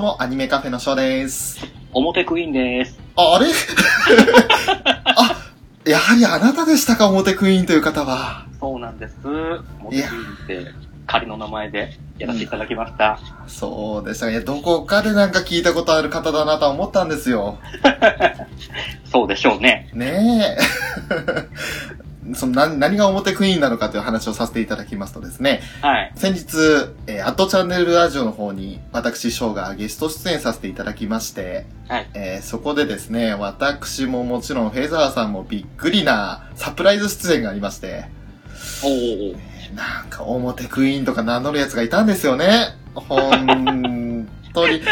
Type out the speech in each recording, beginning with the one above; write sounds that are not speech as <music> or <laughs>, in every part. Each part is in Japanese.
うも、アニメカフェのショーです。表クイーンです。あ、あれ？<laughs> あ、やはりあなたでしたか、表クイーンという方は。そうなんです。表クイーンって仮の名前でやらせていただきました。そうでしたか。いや、どこかでなんか聞いたことある方だなとは思ったんですよ。<laughs> そうでしょうね。ねえ。<laughs> その何何が表クイーンなのかという話をさせていただきますとですね、はい。先日、えー、アットチャンネルラジオの方に私、ショーがゲスト出演させていただきまして、はい。えーそこでですね、私ももちろんフェザーさんもびっくりなサプライズ出演がありまして、おー。なんか表クイーンとか名乗るやつがいたんですよね。ほんとに。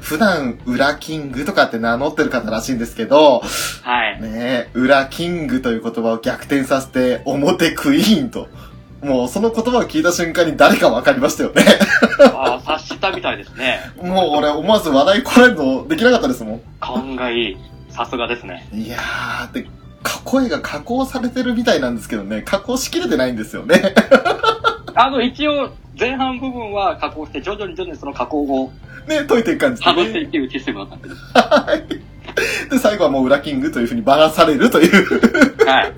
普段、裏キングとかって名乗ってる方らしいんですけど、はい。ねえ、裏キングという言葉を逆転させて、表クイーンと。もうその言葉を聞いた瞬間に誰かわかりましたよね。ああ、察したみたいですね。もう俺思わず話題こらえるのできなかったですも勘がいい。さすがですね。ん。いやー、で、か声が加工されてるみたいなんですけどね、加工しきれてないんですよね。あの、一応、前半部分は加工して、徐々に徐々にその加工をね、解いていく感じ剥がしてで、ね。いっていうシステムだったんです。で、最後はもう裏キングという風にばらされるという。はい。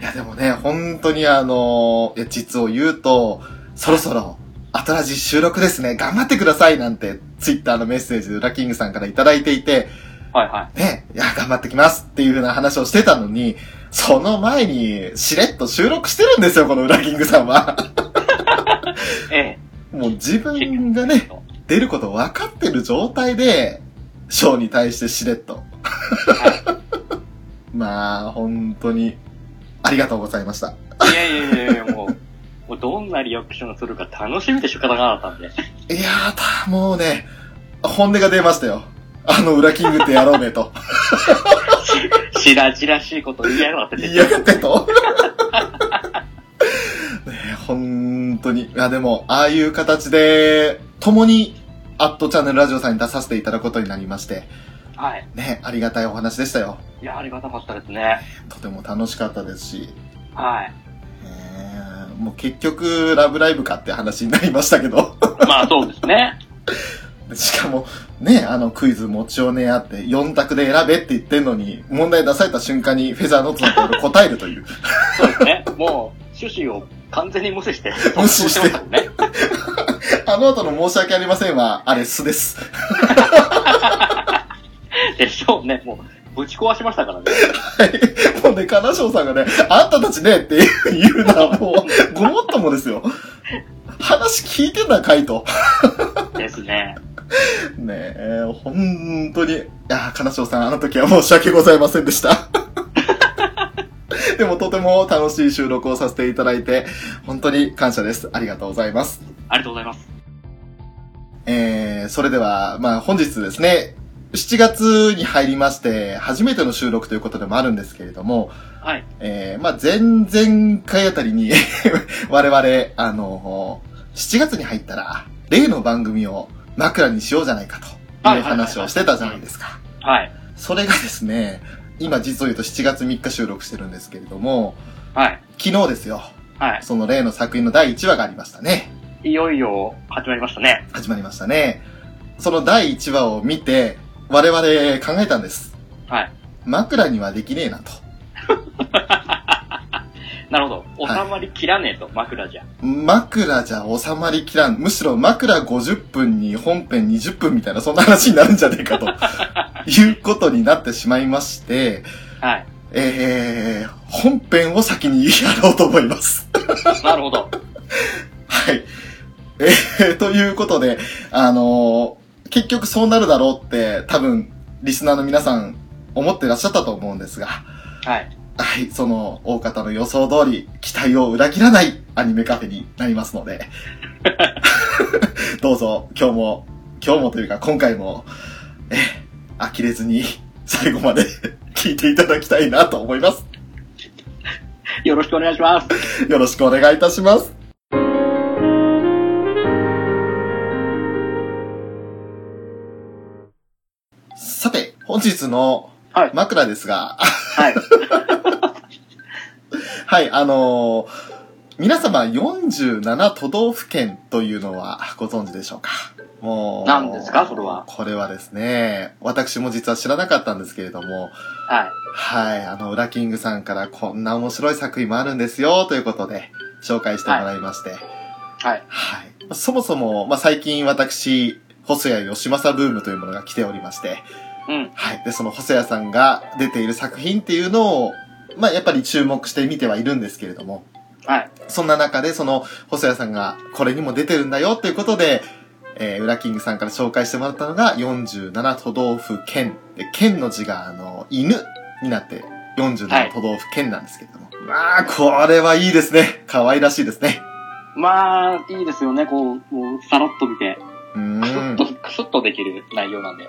いや、でもね、本当にあの、いや実を言うと、そろそろ、新しい収録ですね、頑張ってくださいなんて、ツイッターのメッセージで裏キングさんからいただいていて、はいはね、いや、頑張ってきますっていう風な話をしてたのに、その前に、しれっと収録してるんですよ、この裏キングさんは。い。えもう自え。分がね、出ること分かってる状態で、ショーに対してしれっと。<laughs> まあ、本当に、ありがとうございました。いやいやいやもう、もうどんなリアクションをするか楽しみで仕方がなかったんで。いやー、たもうね、本音が出ましたよ。あの裏キングってやろうねと。し、しらじらしいこと言いやがってて。言いやがってと。<laughs> ねえ本当に。いや、でも、ああいう形で、共に、アットチャンネルラジオさんに出させていただくことになりまして、はい。ね、ありがたいお話でしたよ。いや、ありがたかったですね。とても楽しかったですし、はい。えーもう結局、ラブライブかって話になりましたけど。まあそうですね。<laughs> しかも、ね、あのクイズ持ちをねあって、4択で選べって言ってんのに、問題出された瞬間にフェザーノートのところ答えるという。そうですね。もう、趣旨を完全に無視して、無視してね。あの後の申し訳ありませんは、あれ、素です。<laughs> でしょうね。もう、ぶち壊しましたからね。はい。もうね、金賞さんがね、あんたたちね、って <laughs> 言うのはもう、ごもっともですよ。話聞いてんだ、カイト。ですね。ねえ、本当に。いやー、金賞さん、あの時は申し訳ございませんでした。<laughs> でもとても楽しい収録をさせていただいて、本当に感謝です。ありがとうございます。ありがとうございます。えー、それでは、まあ本日ですね、7月に入りまして、初めての収録ということでもあるんですけれども、はい。えー、まあ、前々回あたりに、<laughs> 我々、あの、7月に入ったら、例の番組を枕にしようじゃないかという話をしてたじゃないですか。はい。それがですね、今実を言うと7月3日収録してるんですけれども、はい。昨日ですよ、はい。その例の作品の第1話がありましたね。いよいよ始まりましたね。始まりましたね。その第1話を見て、我々考えたんです。はい。枕にはできねえなと。<laughs> なるほど。収まりきらねえと、枕じゃ。枕じゃ収まりきらん。むしろ枕50分に本編20分みたいなそんな話になるんじゃねえかと。<laughs> いうことになってしまいまして、はい。えー、本編を先にやろうと思います。なるほど。<laughs> はい。えー、ということで、あのー結局そうなるだろうって多分、リスナーの皆さん思ってらっしゃったと思うんですが、はい。はい、その大方の予想通り、期待を裏切らないアニメカフェになりますので、<laughs> どうぞ今日も、今日もというか今回も、え、呆れずに最後まで <laughs> 聞いていただきたいなと思います。よろしくお願いします。よろしくお願いいたします。さて、本日のはい。枕ですが、はい。はい、<laughs> あのー皆様47都道府県というのはご存知でしょうか？もう。何ですか？それはこれはですね、私も実は知らなかったんですけれども、はい。はい、あの、ウラキングさんからこんな面白い作品もあるんですよ、ということで、紹介してもらいまして、はい。はい。そもそも、まあ、最近私、細谷義正ブームというものが来ておりまして、うん。はい。で、その細谷さんが出ている作品っていうのを、まあ、やっぱり注目して見てはいるんですけれども、はい。そんな中で、その、細谷さんがこれにも出てるんだよっていうことで、えー、ウラキングさんから紹介してもらったのが47都道府県。で、県の字が、あの、犬になって、47都道府県なんですけれども。まあ、これはいいですね。可愛らしいですね。まあ、いいですよね。こう、もう、さらっと見て、うーんクスッと、。クスッとできる内容なんで。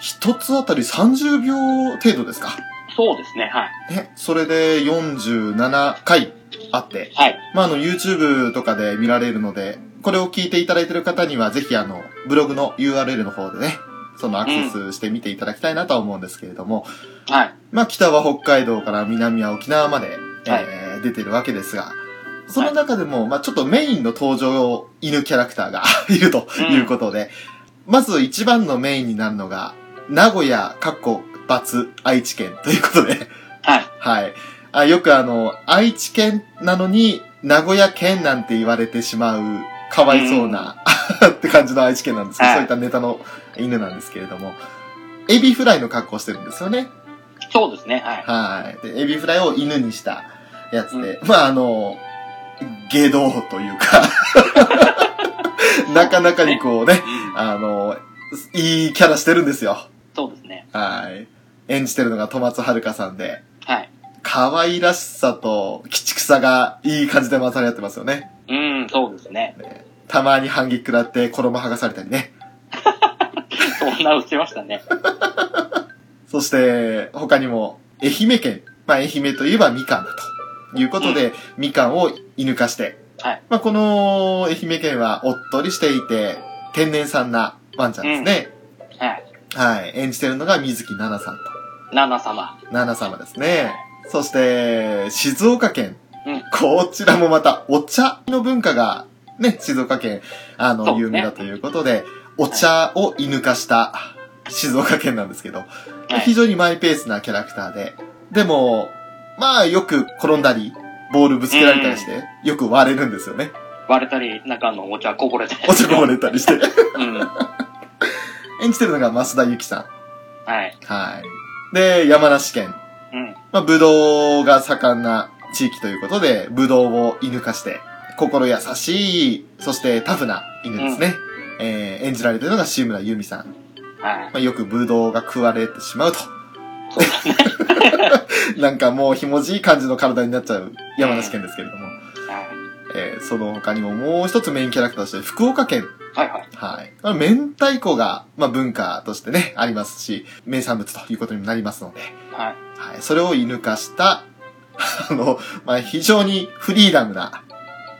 一つあたり30秒程度ですか。そうですね。はい。ね、それで47回あって、はい。まあ、あの、YouTube とかで見られるので、これを聞いていただいている方には、ぜひあの、ブログの URL の方でね、そのアクセスして見ていただきたいなとは思うんですけれども、はい。まあ、北は北海道から南は沖縄まで、はいえー出てるわけですが、その中でも、まあ、ちょっとメインの登場犬キャラクターが <laughs> いるということで、まず一番のメインになるのが、名古屋、かっこ、×愛知県ということで、はい。はい。あよくあの、愛知県なのに、名古屋県なんて言われてしまう、かわいそうな、<laughs> って感じの愛知県なんですけど、はいそういったネタの犬なんですけれども、エビフライの格好してるんですよね。そうですね。はい。はい。で、エビフライを犬にしたやつで、まああの、下道というか、<laughs> なかなかにこうね、うん。あの、いいキャラしてるんですよ。そうですね。はい。演じてるのが戸松遥さんで、はい。可愛らしさと、鬼畜さがいい感じで混ざり合ってますよね。うん、そうですね。たまに反撃食らって衣剥がされたりね。<laughs> そんな打ちましたね。<laughs> そして、他にも、愛媛県。まあ、愛媛といえばみかんだということで、みかんを犬化して。はい。まあ、この愛媛県はおっとりしていて、天然産なワンちゃんですね。はい。はい。演じてるのが水木奈々さんと。ナナ様。奈々様ですね。そして、静岡県。うんこちらもまた、お茶の文化が、ね、静岡県、あの、有名だということで、お茶を犬化した静岡県なんですけど、はい非常にマイペースなキャラクターで、でも、まあ、よく転んだり、ボールぶつけられたりして、よく割れるんですよね。割れたり、中のお茶こぼれたり。お茶こぼれたりして。うん。<laughs> 演じてるのが増田由紀さはい。ん。はい。で、山梨県。うん。まあ、ぶどうが盛んな地域ということで、ぶどうを犬化して、心優しい、そしてタフな犬ですね。えー演じられてるのが志村由美さん。はい。まあ、よくぶどうが食われてしまうと。<laughs> なんかもうひもじい感じの体になっちゃう山梨県ですけれども。はい。えーその他にももう一つメインキャラクターとして、福岡県はいはい。はい。まあ、明太子が、まあ、文化としてね、ありますし、名産物ということにもなりますので、はい。はい。それを射抜かした、あの、まあ、非常にフリーダムな、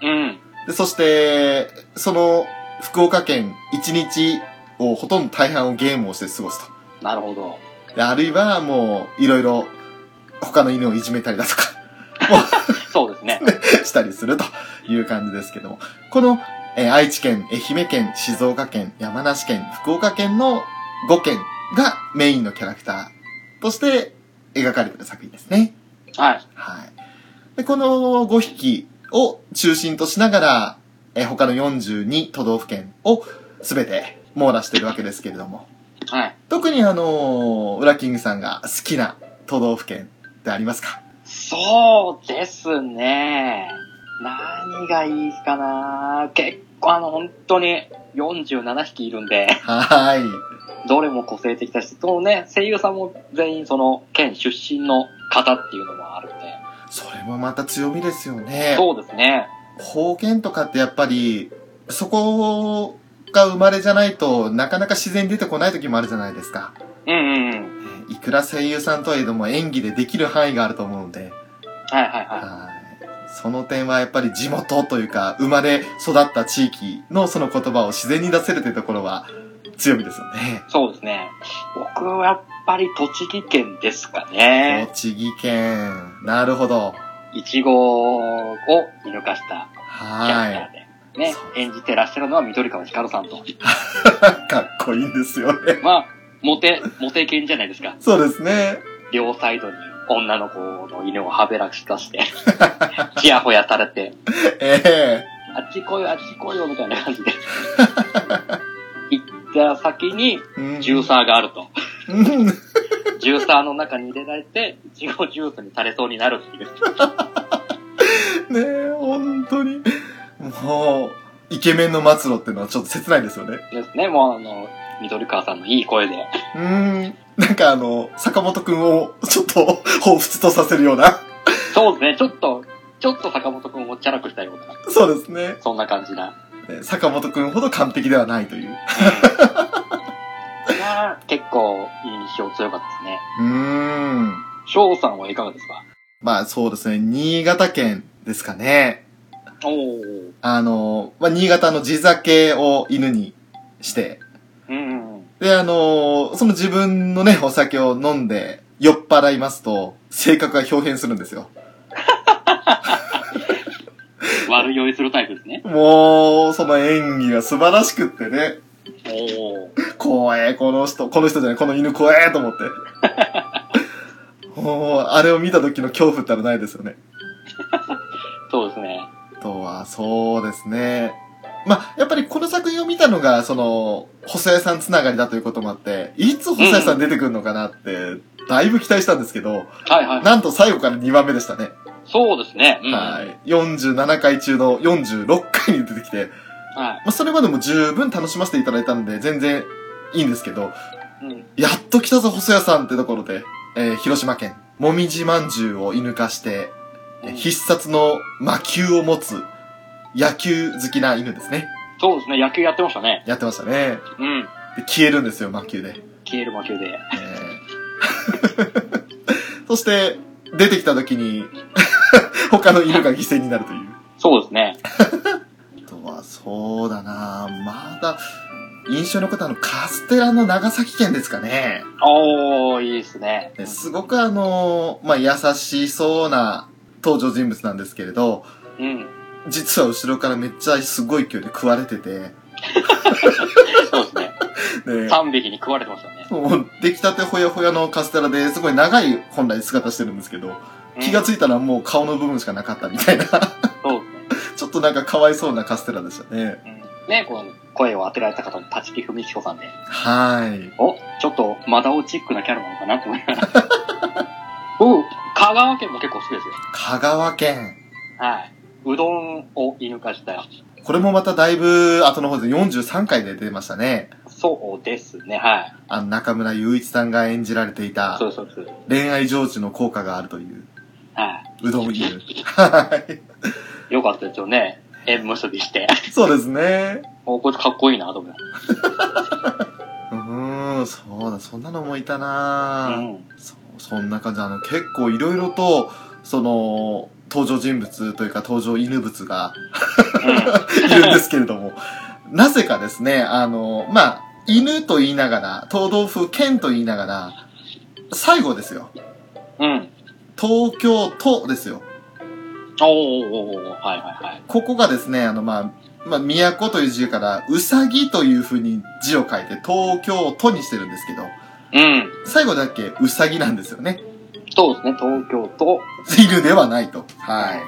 うん。でそして、その、福岡県一日をほとんど大半をゲームをして過ごすと。なるほど。であるいはもう、いろいろ、他の犬をいじめたりだとか、<laughs> そうですね。<laughs> したりするという感じですけども。この、えー愛知県、愛媛県、静岡県、山梨県、福岡県の5県がメインのキャラクターとして描かれている作品ですね。はい。はい。で、この5匹を中心としながら、えー他の42都道府県をすべて網羅しているわけですけれども。はい。特にあのー、ウラキングさんが好きな都道府県ってありますか？そうですね。何がいいかな結構あの、本当に47匹いるんで、はーい。どれも個性的だし、そのね、声優さんも全員その県出身の方っていうのもあるんで、それもまた強みですよね。そうですね。方言とかってやっぱり、そこが生まれじゃないとなかなか自然に出てこない時もあるじゃないですか。うんうんうん。いくら声優さんとはいえども演技でできる範囲があると思うので、はいはいははいその点はやっぱり地元というか、生まれ育った地域のその言葉を自然に出せるというところは強みですよね。い。そうですね。僕はやっぱり栃木県ですかね。栃木県。なるほど。いちごを見抜かしたキャラクタはーで。ね演じてらっしゃるのは緑川光さんと。い。<laughs> かっこいいんですよね。まあ、モテ、モテ犬じゃないですか。そうですね。両サイドに女の子の犬をはべらかして、<laughs> ちやほやされて、ええあっち来いよ、あっち来いよ、みたいな感じで。<laughs> 行った先に、うんジューサーがあると。うんジューサーの中に入れられて、いちごジュースにされそうになるっていう。<laughs> ねえ、本当に。もう、イケメンの末路っていうのはちょっと切ないですよね。ですね、もうあの、緑川さんのいい声で。うーん。なんかあの、坂本くんをちょっと彷彿とさせるような。そうですね、ちょっと、ちょっと坂本くんをチャラくしたような、そうですね。そんな感じな。ね坂本くんほど完璧ではないという。が結構印象強かったですね。うーん。翔さんはいかがですか？まあそうですね、新潟県ですかね。おー。あの、まあ、新潟の地酒を犬にして、うんうんうん。で、あの、その自分のね、お酒を飲んで酔っ払いますと、性格が表変するんですよ。<laughs> 悪酔いするタイプですね。もう、その演技が素晴らしくってね。おー。怖え、この人、この人じゃない、この犬怖えと思って。もう、あれを見た時の恐怖ったらないですよね。<laughs> そうですね。あとは、そうですね。まあ、やっぱりこの作品を見たのが、その、細谷さんつながりだということもあって、いつ細谷さん出てくるのかなって、だいぶ期待したんですけど、はいはい。なんと最後から2番目でしたね。そうですね。うん。はい。47回中の46回に出てきて、はい。まあ、それまでも十分楽しませていただいたので、全然いいんですけど、うん。やっと来たぞ、細谷さんってところで、えー広島県、もみじまんじゅうを射抜かして、えー必殺の魔球を持つ、野球好きな犬ですね。そうですね。野球やってましたね。やってましたね。うん。で消えるんですよ、魔球で。消える魔球で。えー <laughs> そして、出てきた時に、<laughs> 他の犬が犠牲になるという。そうですね。<laughs> あとは、そうだなまだ、印象のことあの、カステラの長崎県ですかね。おー、いいですね。ですごくあの、まあ、優しそうな登場人物なんですけれど、うん。実は後ろからめっちゃすごい勢いで食われてて、そうですね。で、3匹に食われてましたね。もう出来たてほやほやのカステラですごい長い本来姿してるんですけど、気がうんついたらもう顔の部分しかなかったみたいな、そうですね。<laughs> ちょっとなんかかわいそうなカステラでしたね。うん。ね、この声を当てられた方の立木文彦さんで、はい。お、ちょっとマダオチックなキャラなのかなと思いながら。<laughs> 僕、香川県も結構好きですよ。香川県。はい。うどんを射抜かした。これもまただいぶ後の方で43回で出ましたね。そうですね、はい。あの中村雄一さんが演じられていたそうそうです。恋愛成就の効果があるという、はうどん犬。<laughs> はい。い。よかったですよね。縁結びして。そうですね。おこいつかっこいいな、と思いまうーん、そうだ、そんなのもいたす。なぁ、うん。そう、そんな感じ。あの、結構いろいろと、その、登場人物というか登場犬物がいるんですけれども、なぜかですね、あの、まあ、犬と言いながら、東道府県と言いながら、最後ですよ。うん。うん。東京都ですよ。おーおはいはいはい。ここがですね、あの、まあ、まあ、都という字から、うさぎという風に字を書いて、東京都にしてるんですけど、うん。最後だけうさぎなんですよね。そうですね、東京都。犬ではないと。はい。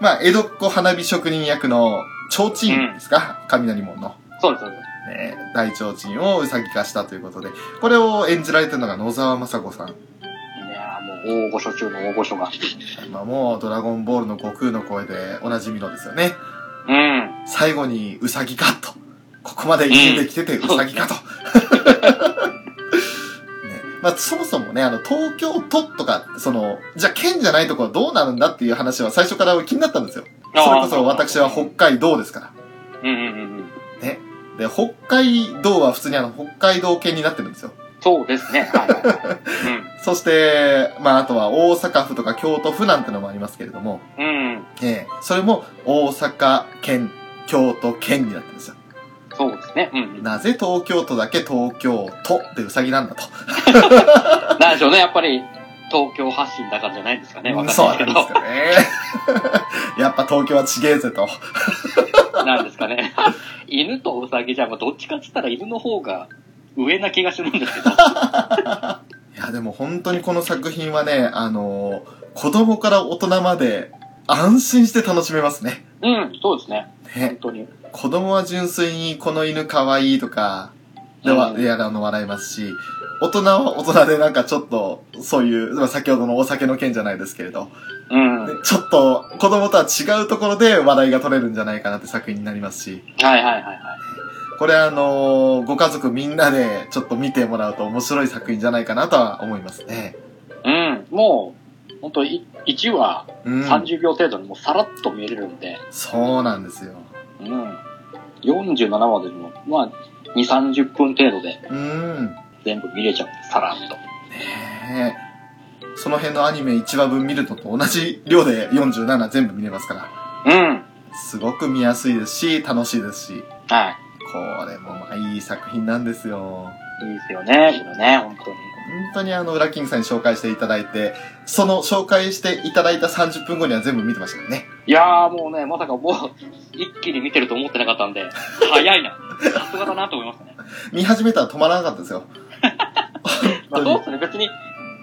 まあ、江戸っ子花火職人役の、提灯ですか、雷門の。そうです、そうです。ね、大提灯をうさぎ化したということで、これを演じられてるのが野沢雅子さん。いやーもう大御所中の大御所が。まあ、もう、ドラゴンボールの悟空の声でおなじみのですよね。うん。最後にうさぎかと。ここまで犬できててうさぎかと。ね、まあ、そもそもね、あの、東京都とか、その、じゃあ県じゃないところどうなるんだっていう話は最初から気になったんですよ。それこそ私は北海道ですから。うんうんうんうん。ね。で、北海道は普通にあの、北海道県になってるんですよ。そうですね。はいはいはい。<laughs> そして、まあ、あとは大阪府とか京都府なんてのもありますけれども、うん。うん。ええそれも大阪県、京都県になってるんですよ。そうですね。うんうん。なぜ東京都だけ東京都でうさぎなんだと。<laughs> なんでしょうね、やっぱり、東京発信だからじゃないですかね。わかんそうないですけど。なんですよね。<laughs> やっぱ東京はちげえぜと。<laughs> なんですかね。犬とウサギじゃ、まあどっちかっつったら犬の方が上な気がするんですけど。いや、でも本当にこの作品はね、あのー子供から大人まで安心して楽しめますね。うん、そうですね。本ね。当に。子供は純粋にこの犬可愛いとか、では、うんいや、あの、笑いますし、大人は大人でなんかちょっと、そういう、まあ先ほどのお酒の件じゃないですけれど、うん。ちょっと子供とは違うところで笑いが取れるんじゃないかなって作品になりますし、はいはいはい。これあのーご家族みんなでちょっと見てもらうと面白い作品じゃないかなとは思いますね。うん、もう、本当い1話うん。30秒程度にもうさらっと見れるんで、そうなんですよ。うん。47話でも、まあ、2、30分程度でうん。全部見れちゃうさらっと。ねえ。その辺のアニメ1話分見るのと同じ量で47全部見れますから、うん。すごく見やすいですし、楽しいですし、はこれもまあいい作品なんですよ。い。いいですよね、これね、本当に。本当にあの、ウラキングさんに紹介していただいて、その紹介していただいた30分後には全部見てましたからね。いやーもうね、まさかもう、一気に見てると思ってなかったんで、早いな。さすがだなと思いましたね。見始めたら止まらなかったですよ。<laughs> まあそうですね、別に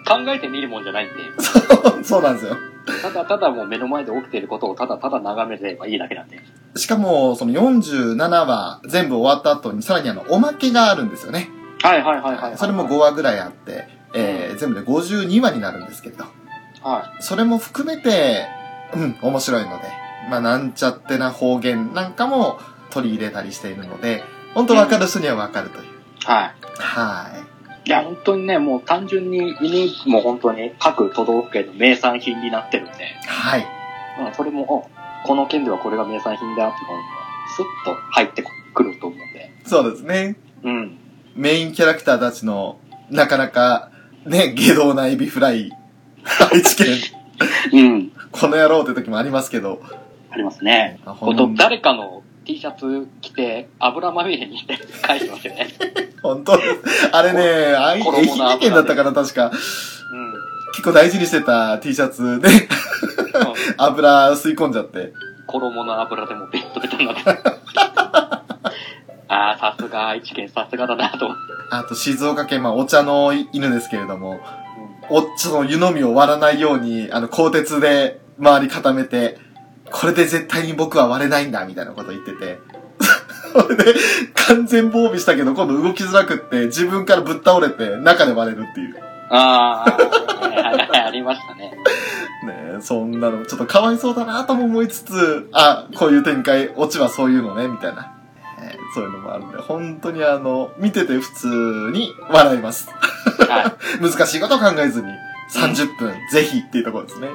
考えて見るもんじゃないんで、<laughs> そうなんですよ。ただただもう目の前で起きていることをただただ眺めればいいだけなんで。しかも、その47話全部終わった後にさらにあの、おまけがあるんですよね。はいはいはいはい。それも5話ぐらいあって、えー、全部で52話になるんですけれど。はそれも含めて、うん、面白いので、まあ、なんちゃってな方言なんかも取り入れたりしているので、本当分かる人には分かるという。い。はい。はい。いや、本当にね、もう単純に犬も本当に各都道府県の名産品になってるんで、はい。まあ、それも、おこの県ではこれが名産品だっていうのも、スッと入ってくると思うんで。そうですね。うん。メインキャラクターたちの、なかなか、ね、下道なエビフライ、愛知県、うん。この野郎って時もありますけど、ありますね。あほんと、誰かの T シャツ着て、油まみれにして返してますよね。本当。あれね、あい衣の愛媛県だったかな、確か。うん。結構大事にしてた T シャツで、油吸い込んじゃって。衣の油でもベッドベトになって。ああ、さすが愛知県、さすがだなと。あと静岡県、まあお茶の犬ですけれども、お茶の湯飲みを割らないように、あの、鋼鉄で周り固めて、これで絶対に僕は割れないんだ、みたいなこと言ってて。<laughs> それで、完全防備したけど、今度動きづらくって、自分からぶっ倒れて、中で割れるっていう。ああ、はいはいはいありましたね。<laughs> ねえ、そんなの、ちょっとかわいそうだなとも思いつつ、あ、こういう展開、オチはそういうのね、みたいな。えーそういうのもあるんで、本当にあの、見てて普通に笑います。はい。<laughs> 難しいことを考えずに、30分、ぜひっていうところですね。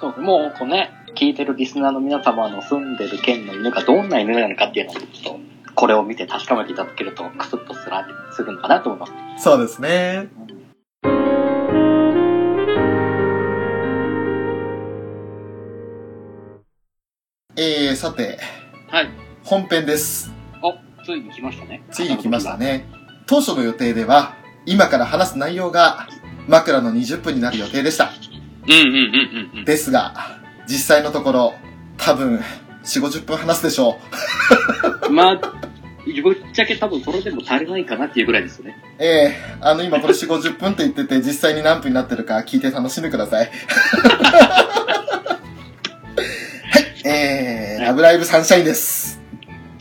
そうですもう、こうね、聞いてるリスナーの皆様の住んでる県の犬がどんな犬なのかっていうのを、ちょっと、これを見て確かめていただけると、クスッとすらするのかなと思います。そうですね。えー、さて、はい。本編です。あ、ついに来ましたね。ついに来ました。ね。当初の予定では、今から話す内容が、枕の20分になる予定でした。うんうんうんうんうん。ですが、実際のところ、多分、4、50分話すでしょう。<laughs> まあ、ぶっちゃけ多分それでも足りないかなっていうぐらいですよね。ええあの、今これ4、50分って言ってて、実際に何分になってるか聞いて楽しんでください。<laughs> はい、えー、ラブライブサンシャインです。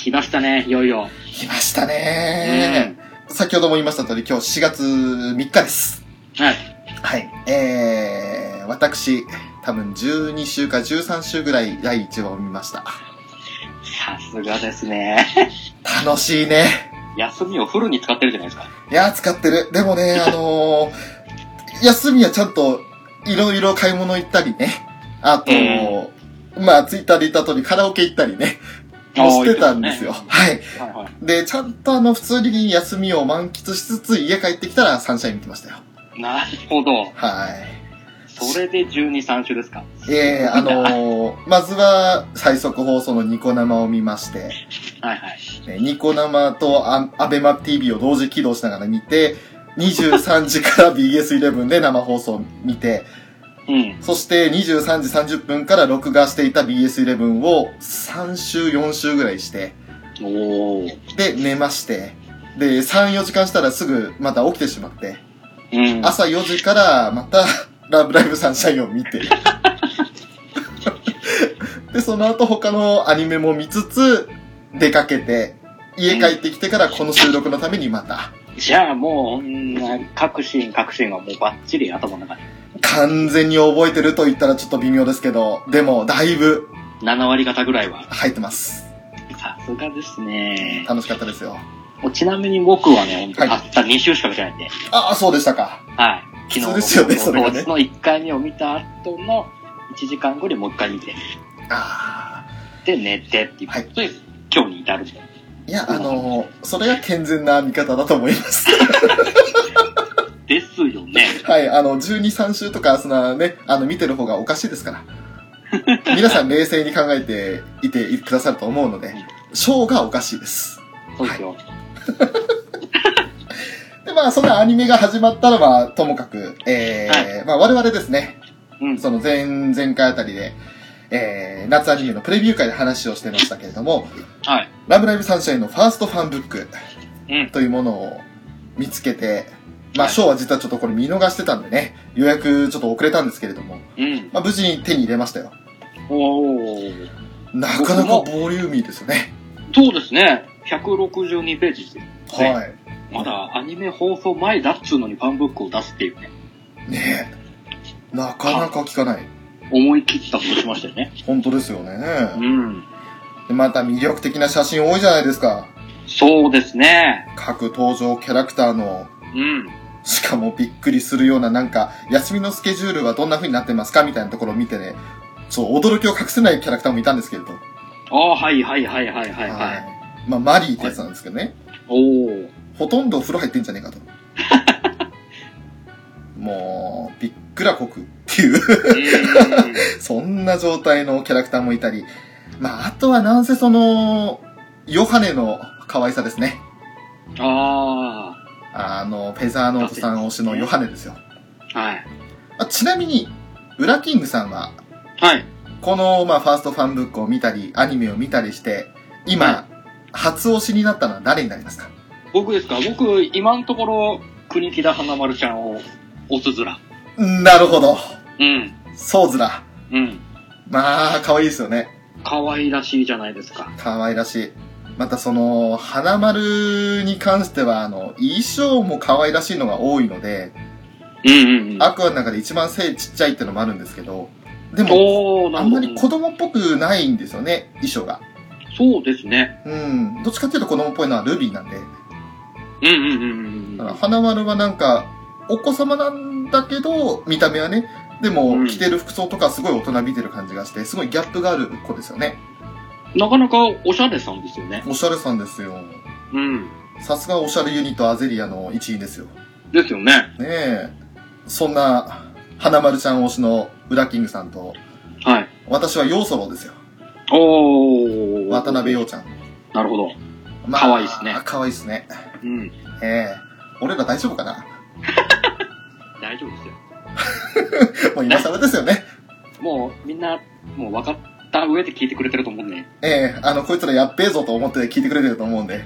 来ましたね、いよいよ。来ましたね先ほども言いました通り、今日4月3日です。はい。はい。えー、私、多分12週か13週ぐらい第1話を見ました。さすがですね。楽しいね。休みをフルに使ってるじゃないですか。いやー、使ってる。でもね、<laughs> あのー、休みはちゃんと、いろいろ買い物行ったりね。あと、まあ、ツイッターで言った通りカラオケ行ったりね。もしてたんですよ。はい。はいはい。で、ちゃんとあの、普通に休みを満喫しつつ、家帰ってきたらサンシャイン見てましたよ。なるほど。はい。それで12、3週ですか？ええあのー、<laughs> まずは、最速放送のニコ生を見まして、はいはい。ねニコ生とアアベマ TV を同時起動しながら見て、<laughs> 23時から BS11 で生放送を見て、うん。そして23時30分から録画していた BS11 を3週4週ぐらいして、おー。で、寝まして、で、3、4時間したらすぐまた起きてしまって、うん。朝4時からまた <laughs> ラブライブサンシャインを見て、<laughs> で、その後他のアニメも見つつ、出かけて、家帰ってきてからこの収録のためにまた、じゃあもう、うん各シーン各シーンはもうバッチリ頭の中に。完全に覚えてると言ったらちょっと微妙ですけど、でもだいぶ7割方ぐらいは。入ってます。さすがですね。楽しかったですよ。もうちなみに僕はね、たった2週しか見てないんで。ああ、そうでしたか。はい。昨日ですよねそれがねの1回目を見た後の1時間後にもう1回見て、あで、寝てっていう。はいで、今日に至る。いや、あのーそれが健全な見方だと思います。<laughs> ですよね。はい、あの、12、3週とか、そんなね、あの、見てる方がおかしいですから。<laughs> 皆さん冷静に考えていてくださると思うので、ショーがおかしいです。そうですよ。で、まあ、そのアニメが始まったらは、ともかく、えーまあ、我々ですね、うん。その前、前回あたりで、えー、夏アニメのプレビュー会で話をしてましたけれども、はい。ラブライブサンシャインのファーストファンブックうん。というものを見つけて、まあ、はいショーは実はちょっとこれ見逃してたんでね、予約ちょっと遅れたんですけれども、うん。まあ、無事に手に入れましたよ。おー。なかなかボリューミーですよね。そうですね。162ページですよ。ねはい。まだアニメ放送前だっつうのにファンブックを出すっていうね。ねえ。なかなか聞かない。思い切ったことしましたよね。本当ですよね。うん。でまた魅力的な写真多いじゃないですか。そうですね。各登場キャラクターの、うん。しかもびっくりするようななんか、休みのスケジュールはどんな風になってますかみたいなところを見てね、そう、驚きを隠せないキャラクターもいたんですけれど。ああ、はいはいはいはいはいはい。はいまあ、マリーってやつなんですけどね。おお。ほとんどお風呂入ってんじゃねえかと。<laughs> もう、びっくらこくっていう。う <laughs> そんな状態のキャラクターもいたり。まあ、あとはなんせその、ヨハネの可愛さですね。ん。ああの、フェザーノートさん推しのヨハネですよ。あ。はい。あちなみに、ウラキングさんは、はい。この、まあ、ファーストファンブックを見たり、アニメを見たりして、今、は初推しになったのは誰になりますか？僕ですか？僕、今のところ、国木田花丸ちゃんを、おつづら。なるほど。うん。そうずら。うん。まあ、可愛いですよね。可愛らしいじゃないですか。可愛らしい。またその、花丸に関しては、あの、衣装も可愛らしいのが多いので、うんうんうん。アクアの中で一番背ちっちゃいってのもあるんですけど、でも、あ。んまり子供っぽくないんですよね、衣装が。そうですね。うん。どっちかっていうと子供っぽいのはルビーなんで。うんうんうんうんうん。だから花丸はなんか、お子様なんだけど、見た目はね、でも、うん着てる服装とかすごい大人びてる感じがして、すごいギャップがある子ですよね。なかなかおしゃれさんですよね。おしゃれさんですよ。うん。さすがおしゃれユニットアゼリアの一員ですよ。ねですよね。え。そんな、花丸ちゃん推しのウラキングさんと、はい。私はヨーソロですよ。おー。渡辺陽ちゃん。なるほど。ま可愛いっすね可愛いっすね。うん。ええ俺ら大丈夫かな？<laughs> 大丈夫ですよ。<laughs> もう今更ですよね。<laughs> もうみんな、もう分かった上で聞いてくれてると思うんで。ええあの、こいつらやっべえぞと思って聞いてくれてると思うんで。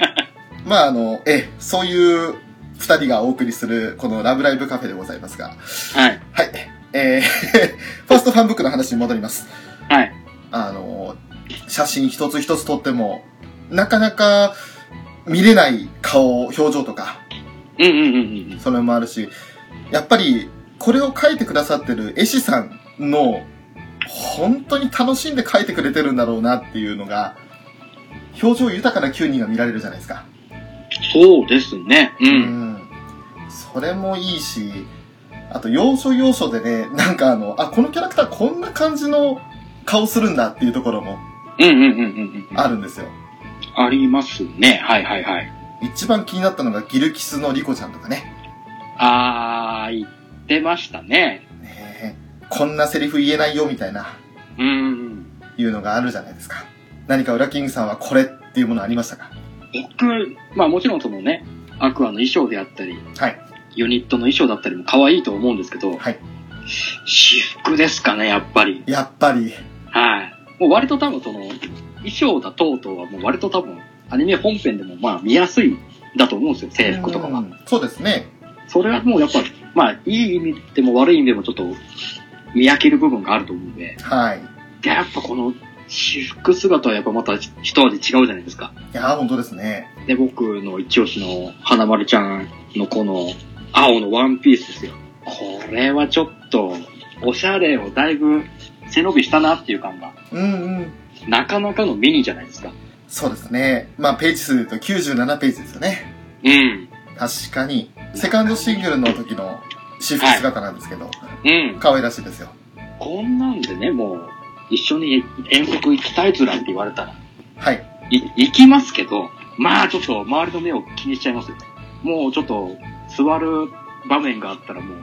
<laughs> まあ、あの、ええそういう二人がお送りする、このラブライブカフェでございますが。はい。はい。えーファーストファンブックの話に戻ります。はい。あの、写真一つ一つ撮っても、なかなか見れない顔、表情とか、うんうんうんうん。それもあるし、やっぱり、これを描いてくださってる絵師さんの、本当に楽しんで描いてくれてるんだろうなっていうのが、表情豊かな9人が見られるじゃないですか。そうですね。う。うんん。それもいいし、あと、要所要所でね、なんかあの、あ、このキャラクターこんな感じの顔するんだっていうところもうんうんうんうんうん。あるんですよ。ありますね。はいはいはい。一番気になったのがギルキスのリコちゃんとかね。あー、言ってましたね。こんなセリフ言えないよみたいな、うんうん。いうのがあるじゃないですか。何かウラキングさんはこれっていうものありましたか？僕、まあもちろんそのね、アクアの衣装であったり、はい。ユニットの衣装だったりも可愛いと思うんですけど、はい。私服ですかね、やっぱり。やっぱり、はい。もう割と多分その、衣装だ等々はもう割と多分、アニメ本編でもまあ見やすいだと思うんですよ、制服とかは。うんそうですね。それはもうやっぱ、まあいい意味でも悪い意味でもちょっと見飽きる部分があると思うんで、はい。でやっぱこの私服姿はやっぱまた一味違うじゃないですか。いやー、本当ですね。で、僕の一押しの花丸ちゃんのこの青のワンピースですよ。これはちょっと、おしゃれをだいぶ背伸びしたなっていう感が、うんうん。なかなかのミニじゃないですか。そうですね。まあ、ページ数で言うと97ページですよね。うん。確かに、セカンドシングルの時の私服姿なんですけど、うん。可愛らしいですよ。こんなんでね、もう、一緒に遠足行きたいずらって言われたら、はい。い、行きますけど、まあちょっと周りの目を気にしちゃいますよ。もうちょっと、座る場面があったらもう、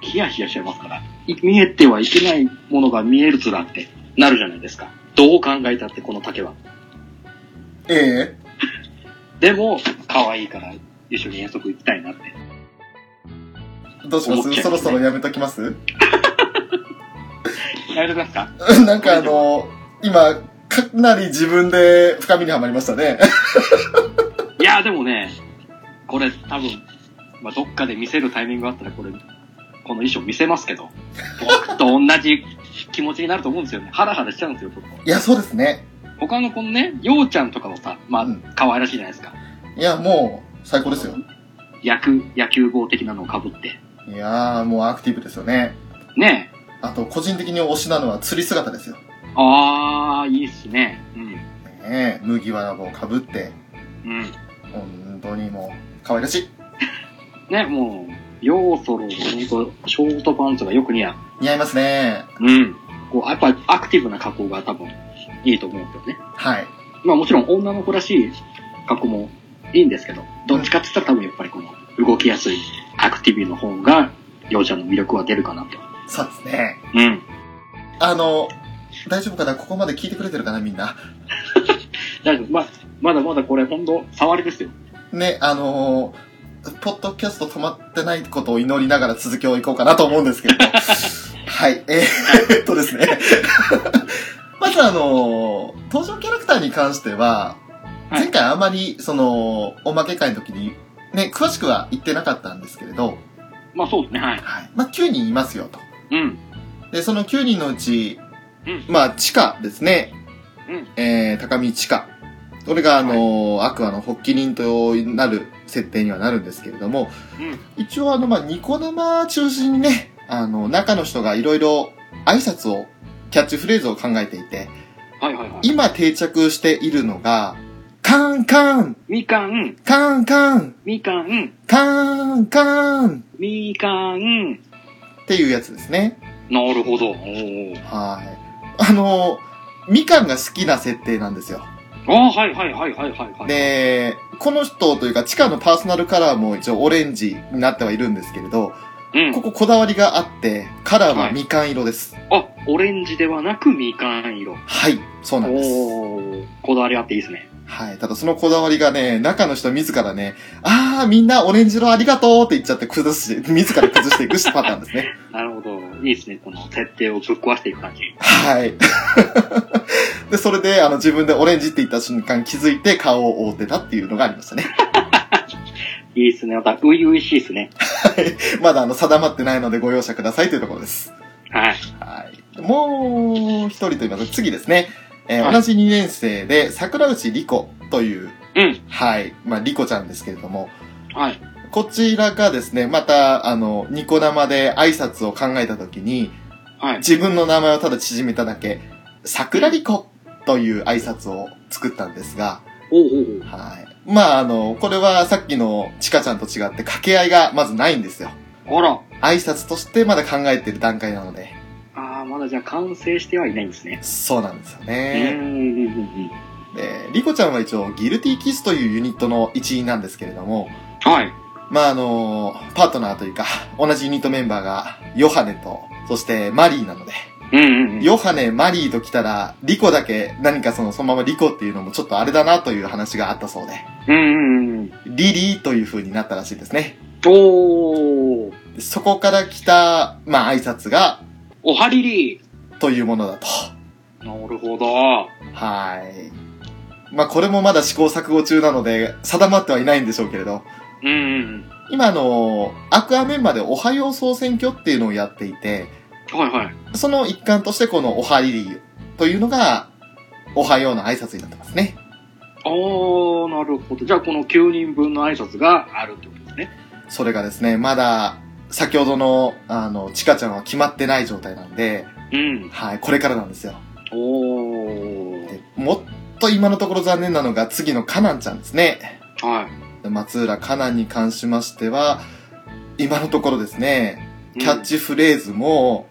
ヒヤヒヤしちゃいますから。い見えてはいけないものが見えるずらってなるじゃないですか。どう考えたってこの竹は。えでも、可愛いから一緒に遠足行きたいなって。えどうします？そろそろやめときます？<laughs> やめてくださいか？<laughs> なんかあの、今、かなり自分で深みにはまりましたね。いや、でもね、これ多分、まあ、どっかで見せるタイミングがあったらこれ、この衣装見せますけど、僕と同じ気持ちになると思うんですよね。ハラハラしちゃうんですよ、ちょっと。いや、そうですね。他のこのね、ようちゃんとかもさ、まあうん、可愛らしいじゃないですか。いや、もう、最高ですよ。野球、野球帽的なのを被って。いやー、もうアクティブですよね。ねあと、個人的に推しなのは釣り姿ですよ。え。あー、いいっすね。うん。ねえ、麦わら帽かぶって、うん。本当にもう、可愛らしい。<laughs> ね、もう、ヨーソロのほんと、ショートパンツがよく似合う。似合いますね。うん。こう、やっぱアクティブな格好が多分、いいと思うんですよね。はい。まあもちろん女の子らしい格好もいいんですけど、どっちかって言ったら多分やっぱりこの動きやすいアクティブの方が、幼者の魅力は出るかなと。そうですね。うん。あの、大丈夫かな？ここまで聞いてくれてるかな？みんな。<laughs> 大丈夫。ま、まだまだこれ本当触りですよ。ね、あのーポッドキャスト止まってないことを祈りながら続きをいこうかなと思うんですけれど。<laughs> はい。えー、っとですね。<laughs> まずあのー登場キャラクターに関しては、はい前回あまり、その、おまけ会の時に、ね、詳しくは言ってなかったんですけれど、まあそうですね、はい。はい。まあ、9人いますよと。うん。で、その9人のうち、うんまあ、地下ですね。うんえー、高見地下。これが、あのーアクアの発起人となる設定にはなるんですけれども、うん。一応あの、まあ、ニコ生中心にね、あの、中の人がいろいろ挨拶を、キャッチフレーズを考えていて、はいはいはい。今定着しているのが、カンカン、みかん、カンカン、みかん、カンカン、みかん、っていうやつですね。なるほど。はい。あの、みかんが好きな設定なんですよ。ああ、はいはいはいはいはいはい。で、この人というか、地下のパーソナルカラーも一応オレンジになってはいるんですけれど、うん。こここだわりがあって、カラーはみかん色です。あ、オレンジではなくみかん色。はい、そうなんです。こだわりあっていいですね。はい。ただそのこだわりがね、中の人自らね、あー、みんなオレンジ色ありがとうって言っちゃって崩して、自ら崩していくパターンですね。<laughs> なるほど。いいですね。この設定をぶっ壊していく感じ。はい。<laughs> で、それで、あの、自分でオレンジって言った瞬間気づいて顔を覆ってたっていうのがありましたね。<laughs> いいですね。また、ういういしいですね。まだ、あの、定まってないのでご容赦くださいというところです。はい。はい。もう一人と言いますと、次ですね。えーはい同じ2年生で、桜内莉子という、うん。はい。まあ、莉子ちゃんですけれども、はい。こちらがですね、また、あの、ニコ生で挨拶を考えたときに、はい。自分の名前をただ縮めただけ、桜莉子という挨拶を作ったんですが、おうおうはい。まあ、あの、これはさっきのチカちゃんと違って掛け合いがまずないんですよ。あら。挨拶としてまだ考えてる段階なので、ああ、まだじゃあ完成してはいないんですね。そうなんですよね。んうんうんで、リコちゃんは一応ギルティキスというユニットの一員なんですけれども、うん。はい。まあ、あの、パートナーというか、同じユニットメンバーが、ヨハネと、そしてマリーなので、うんうんうん。ヨハネ、マリーと来たら、リコだけ何かその、そのままリコっていうのもちょっとあれだなという話があったそうで、うんうんうん。リリーという風になったらしいですね。おー。でそこから来た、まあ挨拶が、おはりりというものだと。なるほど。はい。まあこれもまだ試行錯誤中なので、定まってはいないんでしょうけれど、うんうん今あの、アクアメンバーでおはよう総選挙っていうのをやっていて、うん。はいはい。その一環としてこのおはりりというのが、おはようの挨拶になってますね。あー、なるほど。じゃあこの9人分の挨拶があるってことですね。それがですね、まだ、先ほどの、あの、チカちゃんは決まってない状態なんで、うん。はい、これからなんですよ。おー。でもっと今のところ残念なのが次のカナンちゃんですね。はい。松浦カナンに関しましては、今のところですね、キャッチフレーズも、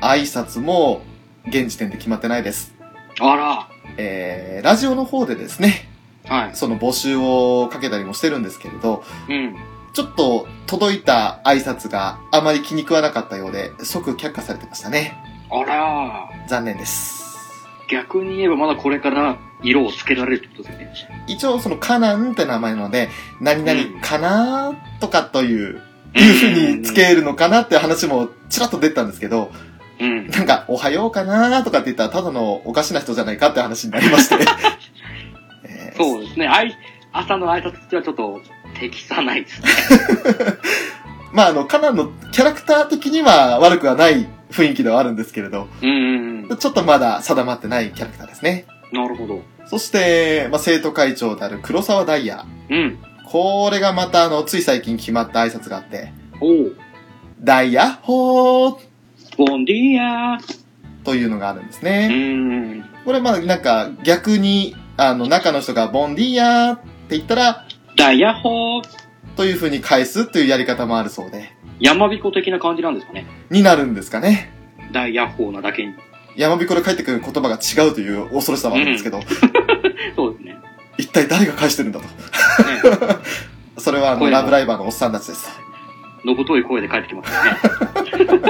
挨拶も、現時点で決まってないです。あら。えー、ラジオの方でですね、はい。その募集をかけたりもしてるんですけれど、うん。ちょっと届いた挨拶があまり気に食わなかったようで、即却下されてましたね。あら。残念です。逆に言えばまだこれから色をつけられるってことですよね。一応そのカナンって名前なので、何々かなとかという、うんいう風につけるのかなって話もちらっと出たんですけど、うん。なんか、おはようかなとかって言ったら、ただのおかしな人じゃないかって話になりまして。<laughs> えーそうですね。あい朝の挨拶ってはちょっと適さないですね。<laughs> まあ、あの、カナンのキャラクター的には悪くはない雰囲気ではあるんですけれど、うんうんうん。ちょっとまだ定まってないキャラクターですね。なるほど。そして、まあ、生徒会長である黒沢ダイヤ。うん。これがまたあの、つい最近決まった挨拶があって、おう。ダイヤホーボンディアー。というのがあるんですうね。ん。これまあなんか逆に、あの、中の人がボンディヤーって言ったら、ダイヤホー。という風に返すというやり方もあるそうで、山彦的な感じなんですかね。になるんですかね。ダイヤホーなだけに。山彦で返ってくる言葉が違うという恐ろしさもあるんですけど、<laughs> そうですね。一体誰が返してるんだと。ね <laughs> それはあの、ラブライバーのおっさんたちです。のぶとい声で帰ってきますよね。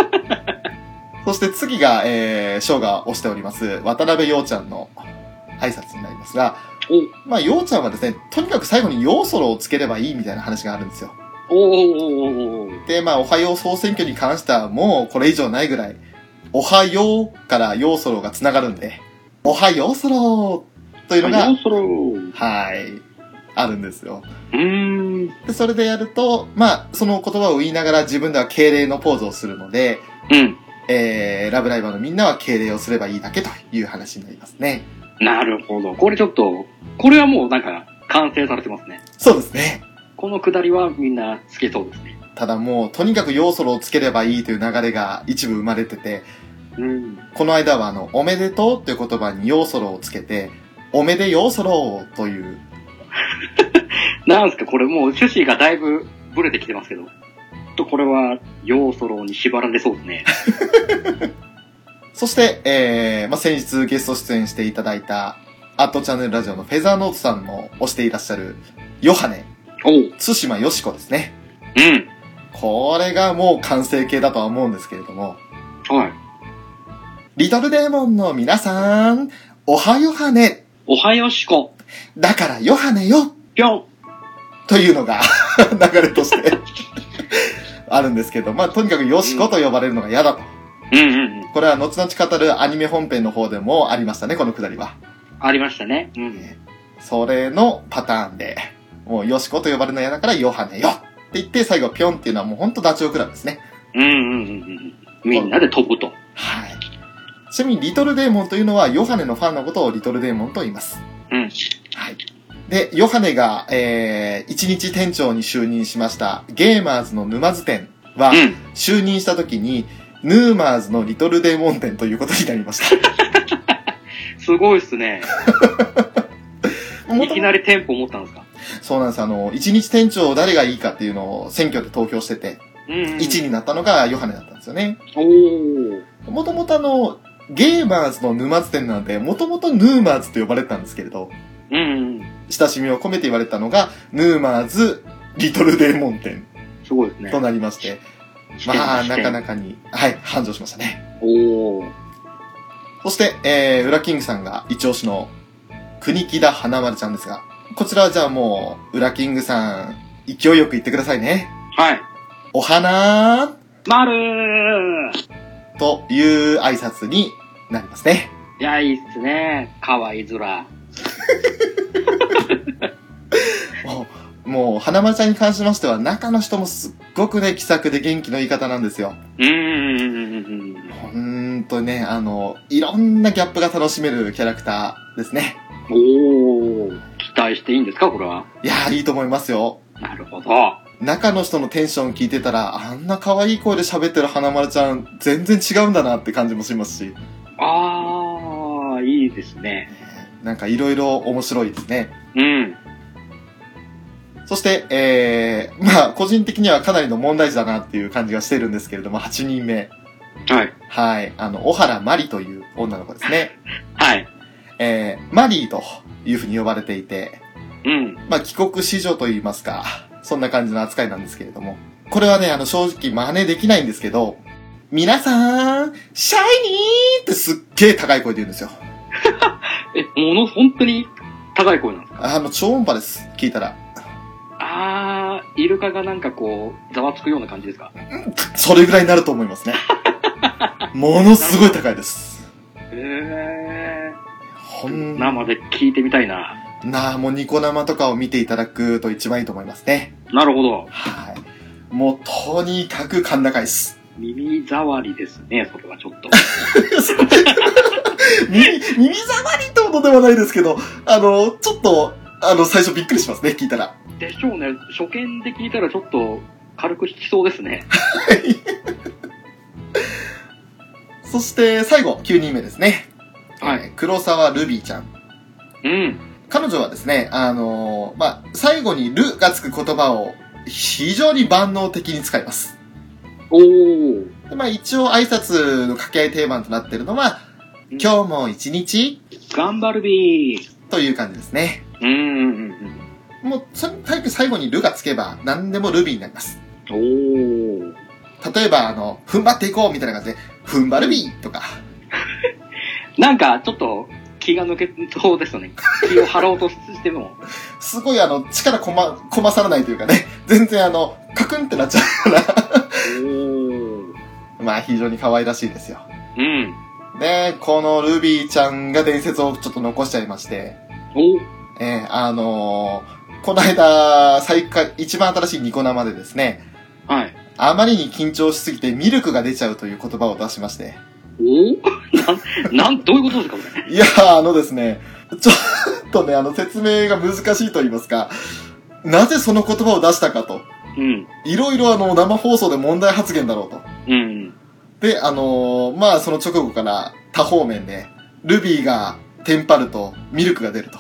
<laughs> そして次が、えー、ショーが推しております、渡辺陽ちゃんの挨拶になりますが、おまあ、陽ちゃんはですね、とにかく最後に陽ソロをつければいいみたいな話があるんですよ。おおおおおで、まあ、おはよう総選挙に関してはもうこれ以上ないぐらい、おはようから陽ソロが繋がるんで、おはようソロというのが、よそろうはい、あるんですよ。で、それでやると、まあ、その言葉を言いながら自分では敬礼のポーズをするので、うん。えー、ラブライバーのみんなは敬礼をすればいいだけという話になりますね。なるほど。これちょっと、これはもうなんか、完成されてますね。そうですね。このくだりはみんな好きそうですね。ただもう、とにかく要素をつければいいという流れが一部生まれてて、うん。この間はあの、おめでとうっていう言葉に要素をつけて、おめで要素という、<laughs> なんすか、これもう趣旨がだいぶブレてきてますけど。とこれは、ヨーソローに縛られそうですね。<laughs> そして、えー、まあ、先日ゲスト出演していただいた、アットチャンネルラジオのフェザーノートさんも推していらっしゃる、ヨハネ。津島よしこですね。うん。これがもう完成形だとは思うんですけれども、はい。リトルデーモンの皆さん、おはよはね、おはよしこ。だからヨハネよぴょん。というのが <laughs> 流れとしてあるんですけど、まあ、とにかくヨシコと呼ばれるのが嫌だと。うんうんうん。これは後々語るアニメ本編の方でもありましたね、このくだりは。ありましたね。うん。それのパターンで、もうヨシコと呼ばれるの嫌だからヨハネよって言って最後ピョンっていうのはもうほんとダチョウ倶楽部ですね。うんうんうんうん。みんなで飛ぶと。はい。ちなみにリトルデーモンというのはヨハネのファンのことをリトルデーモンと言います。うん。はい。で、ヨハネが、えー、一日店長に就任しましたゲーマーズの沼津店は、うん。就任した時に、ヌーマーズのリトルデーモン店ということになりました。すごいっすね。<laughs> いきなり店舗持ったんですか？そうなんです。あの、一日店長誰がいいかっていうのを選挙で投票してて、うん、うん。1になったのがヨハネだったんですよね。おー。もともとあの、ゲーマーズの沼津店なんで、もともとヌーマーズと呼ばれてたんですけれど、うんうん。親しみを込めて言われたのが、ヌーマーズリトルデーモン店すごいですね。となりまして、まあ、なかなか。かに、<laughs> はい、繁盛しましたね。おー。そして、えー、ウラキングさんが一押しの、国木田花丸ちゃんですが、こちらはじゃあもう、ウラキングさん、勢いよく言ってくださいね。はい。お花まるーという挨拶になりますね。いや、いいっすね。かわいいずら。もう、花丸ちゃんに関しましては、中の人もすっごくね、気さくで元気のいい方なんですよ。うんうんうんうんほんとね、あの、いろんなギャップが楽しめるキャラクターですね。うん。おー。期待していいんですかこれは？いやー、いいと思いますよ。ななるほど。中の人のテンション聞いてたら、あんな可愛い声で喋ってる花丸ちゃん、全然違うんだなって感じもしますし、あー、いいですね。なんかいろいろ面白いですね。うん。そして、えー、まあ、個人的にはかなりの問題児だなっていう感じがしてるんですけれども、8人目。はい。はい。あの、小原マリという女の子ですね。はい。えー、マリーというふうに呼ばれていて、うん。まあ、帰国子女と言いますか、そんな感じの扱いなんですけれども。これはね、あの、正直真似できないんですけど、皆さん、シャイニーってすっげー高い声で言うんですよ。<laughs> え、もの、本当に高い声なんですか？あの、超音波です。聞いたら。あー、イルカがなんかこう、ざわつくような感じですか？それぐらいになると思いますね。<laughs> ものすごい高いです。へほんー。生で聞いてみたいな。なあ、もうニコ生とかを見ていただくと一番いいと思いますね。なるほど。はい。もう、とにかく甲高いです。耳障りですね、それはちょっと。<laughs> 耳、耳障りってことではないですけど、あの、ちょっと、あの、最初びっくりしますね、聞いたら。でしょうね。初見で聞いたらちょっと軽く引きそうですね。<laughs> そして、最後、9人目ですね。はいえー黒沢ルビーちゃん。うん。彼女はですね、あのーまあ、最後にルがつく言葉を非常に万能的に使います。おー。でまあ、一応挨拶の掛け合い定番となっているのは、今日も一日頑張るびー。という感じですね。うんうんうんもう、そ最最後にルがつけば何でもルビーになります。うん。おー。例えば、あの、踏ん張っていこうみたいな感じで、踏ん張るビーとか、<laughs> なんかちょっと気が抜けそうですよね。気を張ろうとしても。すごいあの、力こま、こまさらないというかね、全然あの、カクンってなっちゃうよおー。うな。まあ、非常に可愛らしいですよ。うん。で、このルビーちゃんが伝説をちょっと残しちゃいまして、おえーあのーこの間、最下、一番新しいニコ生でですね、はい。あまりに緊張しすぎてミルクが出ちゃうという言葉を出しまして、おなん、<laughs> なん、どういうことですかこれ？いやー、あのですね、ちょっとね、あの、説明が難しいと言いますか、なぜその言葉を出したかと。うん。いろいろあの、生放送で問題発言だろうと。うん。で、あのーまあ、その直後から多方面で、ルビーがテンパるとミルクが出ると。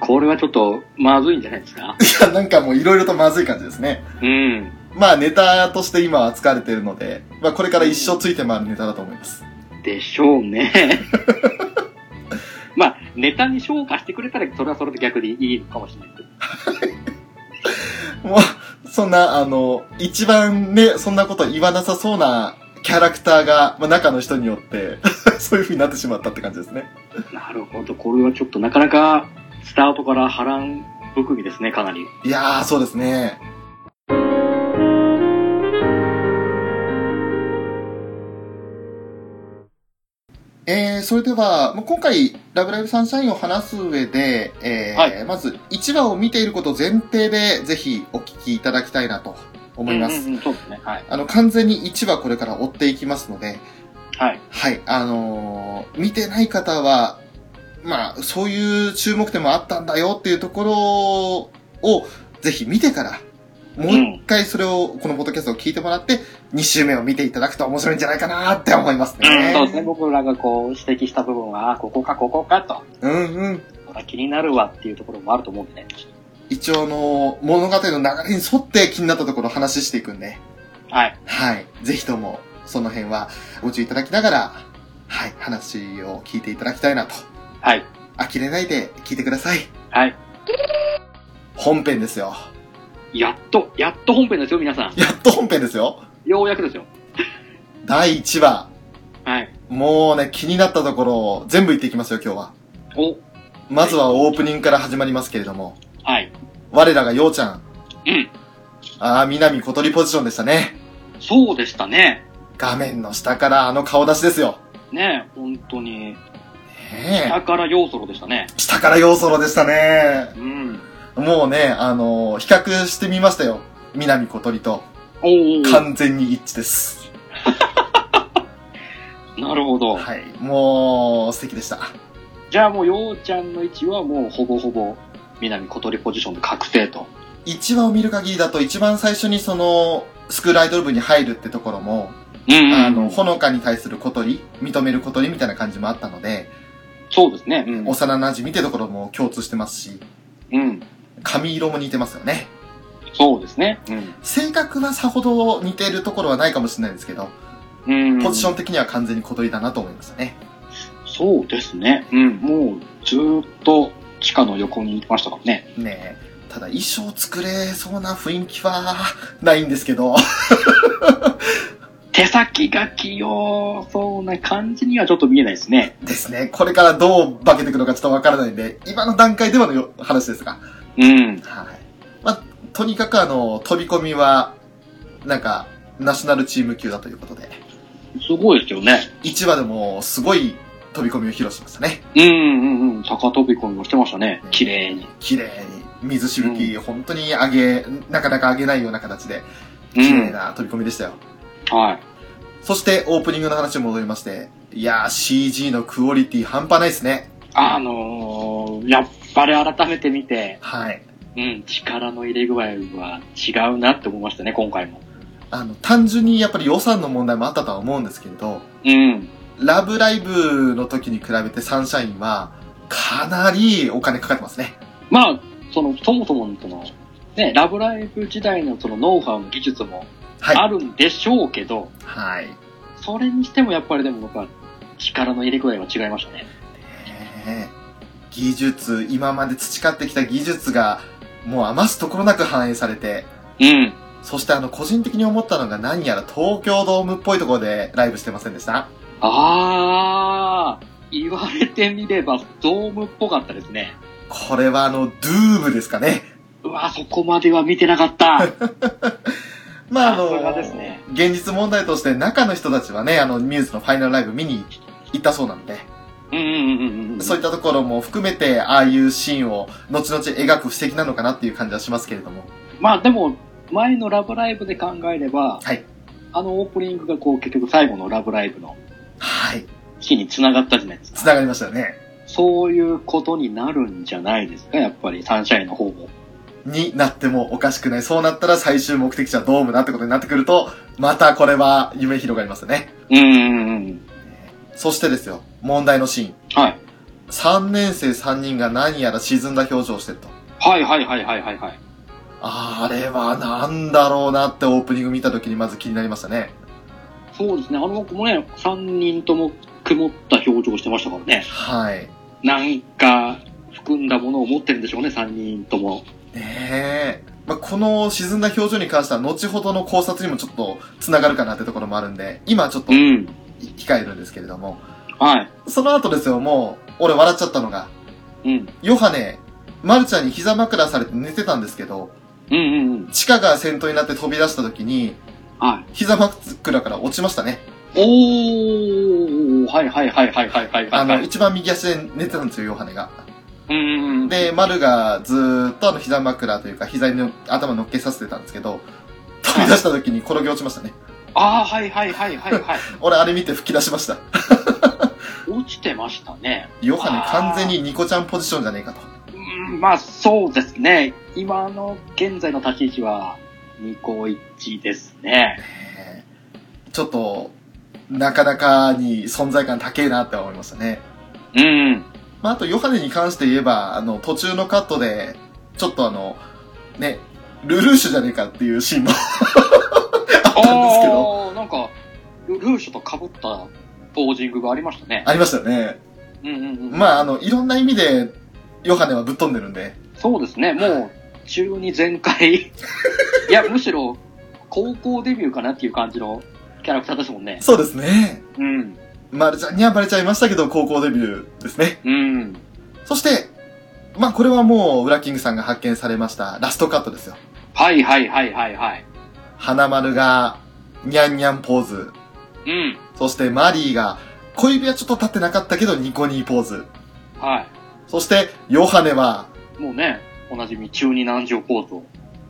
これはちょっと、まずいんじゃないですか？いや、なんかもういろいろとまずい感じですね。うん。まあネタとして今は扱われているので、まあこれから一生ついて回るネタだと思います。でしょうね。<laughs> まあ、ネタに昇華してくれたら、それはそれで逆にいいのかもしれないけど。<laughs> もう、そんな、あの、一番ね、そんなこと言わなさそうなキャラクターが、まあ中の人によって、<laughs> そういう風になってしまったって感じですね。なるほど。これはちょっとなかなか、スタートから波乱含みですね、かなり。いやー、そうですね。えー、それでは、もう今回、ラブライブサンシャインを話す上で、えーはいまず、1話を見ていることを前提で、ぜひお聞きいただきたいなと思います。うんうんうんそうですね。はい。あの、完全に1話これから追っていきますので、はい。はい、あのー見てない方は、まあ、そういう注目点もあったんだよっていうところを、ぜひ見てから、もう一回それを、このポッドキャストを聞いてもらって、2週目を見ていただくと面白いんじゃないかなって思いますうん、ね。そうですね。僕らがこう、指摘した部分は、あここか、ここかと。うんうん。気になるわっていうところもあると思うんでね。一応あの、物語の流れに沿って気になったところを話していくんで、はい。はい。ぜひとも、その辺はご注意いただきながら、はい、話を聞いていただきたいなと。はい。呆れないで聞いてください。はい。本編ですよ。やっと、やっと本編ですよ、皆さん。やっと本編ですよ。ようやくですよ。第1話。はい。もうね、気になったところを全部言っていきますよ、今日は。お、まずはオープニングから始まりますけれども、はい。我らがようちゃん。うん。ああ、南小鳥ポジションでしたね。そうでしたね。画面の下からあの顔出しですよ。ね本当に。下から要ソロでしたね。下からヨーソロでしたね。うん。もうね、あの比較してみましたよ。南小鳥と。おー。完全に一致です。<laughs> なるほど。はい。もう、素敵でした。じゃあもう、ようちゃんの位置はもうほぼほぼ、南小鳥ポジションで確定と。1話を見る限りだと一番最初にその、スクールアイドル部に入るってところも、うんあの、ほのかに対する小鳥、認める小鳥みたいな感じもあったので、そうですね。うん。幼馴染ってところも共通してますし、うん。髪色も似てますよね。そうですね。うん。性格はさほど似てるところはないかもしれないですけど、うん。ポジション的には完全に小鳥だなと思いましたね。そうですね。うん。もう、ずーっと地下の横にいましたからね。ねえ。ただ衣装作れそうな雰囲気はないんですけど、手先が器用そうな感じにはちょっと見えないですね。ですね。これからどう化けていくのかちょっとわからないんで、今の段階ではのよ話ですが。うん。はい。まあ、とにかくあの、飛び込みは、なんか、ナショナルチーム級だということで、すごいですよね。1話でもすごい飛び込みを披露しましたね。うんうんうん。高飛び込みもしてましたね。綺麗に。綺麗に。水しぶき、本当に上げ、なかなか上げないような形で、う綺麗ん。な飛び込みでしたよ。はい。そして、オープニングの話に戻りまして、いやー、CG のクオリティ半端ないですね。あのー、やっぱり改めて見て、はい。うん、力の入れ具合は違うなって思いましたね、今回も。あの、単純にやっぱり予算の問題もあったとは思うんですけれど、うん。ラブライブの時に比べてサンシャインは、かなりお金かかってますね。まあ、その、そもそものその、ね、ラブライブ時代のそのノウハウの技術もはい。あるんでしょうけど、はい。それにしてもやっぱりでも僕は力の入れ具合は違いましたね。ねえ技術、今まで培ってきた技術が、もう余すところなく反映されて、うん。そしてあの、個人的に思ったのが何やら東京ドームっぽいところでライブしてませんでした？あー、言われてみればドームっぽかったですね。これはあの、ドゥームですかね。うわ、そこまでは見てなかった。<laughs> まああのね現実問題として中の人たちはね、あの、ミューズのファイナルライブ見に行ったそうなんで、うんうんうんうん。そういったところも含めて、ああいうシーンを後々描く布石なのかなっていう感じはしますけれども。まあでも、前のラブライブで考えれば、はい。あのオープニングがこう結局最後のラブライブのはい。日に繋がったじゃないですか。繋がりましたよね。そういうことになるんじゃないですか、やっぱりサンシャインの方も。になってもおかしくない。そうなったら最終目的地はドームだってことになってくると、またこれは夢広がりますよね。うんうんうん。そしてですよ、問題のシーン。はい。3年生3人が何やら沈んだ表情をしてると。はいはいはいはいはいはい。あれはなんだろうなってオープニング見た時にまず気になりましたね。そうですね。あの子もね、3人とも曇った表情してましたからね。はい。なんか、含んだものを持ってるんでしょうね、3人とも。ねえ。まあ、この沈んだ表情に関しては後ほどの考察にもちょっと繋がるかなってところもあるんで、今はちょっとうん。控えるんですけれども、はい。その後ですよ、もう、俺笑っちゃったのが、うん。ヨハネ、マルちゃんに膝枕されて寝てたんですけど、うんうんうん。チカが先頭になって飛び出した時に、はい。膝枕から落ちましたね。おー、はいはいはいはいはいはいあの、はい。一番右足で寝てたんですよ、ヨハネが。で、マルがずーっとあの膝枕というか、膝に頭乗っけさせてたんですけど、飛び出した時に転げ落ちましたね。あー、はいはいはいはいはい。<laughs> 俺あれ見て吹き出しました。<laughs> 落ちてましたね。ヨハネ完全にニコちゃんポジションじゃねえかと。うん、まあそうですね。今の現在の立ち位置は、ニコイチですね。えーちょっと、なかなかに存在感高えなって思いましたね。うん。まあ、あと、ヨハネに関して言えば、あの、途中のカットで、ちょっとあの、ね、ルルーシュじゃねえかっていうシーンも <laughs> あったんですけど、なんか、ルルーシュと被ったポージングがありましたね。ありましたよね。うんうんうん。まあ、あの、いろんな意味で、ヨハネはぶっ飛んでるんで、そうですね。もう、中に全開。<laughs> いや、むしろ、高校デビューかなっていう感じのキャラクターですもんね。そうですね。うん。マルちゃんにはバレちゃいましたけど、高校デビューですね。うん。そして、まあ、これはもう、ウラキングさんが発見されました、ラストカットですよ。はいはいはいはいはい。花丸が、ニャンニャンポーズ。うん。そしてマリーが、小指はちょっと立ってなかったけど、ニコニーポーズ。はそして、ヨハネは、い。もうね、おなじみ中二南條ポーズを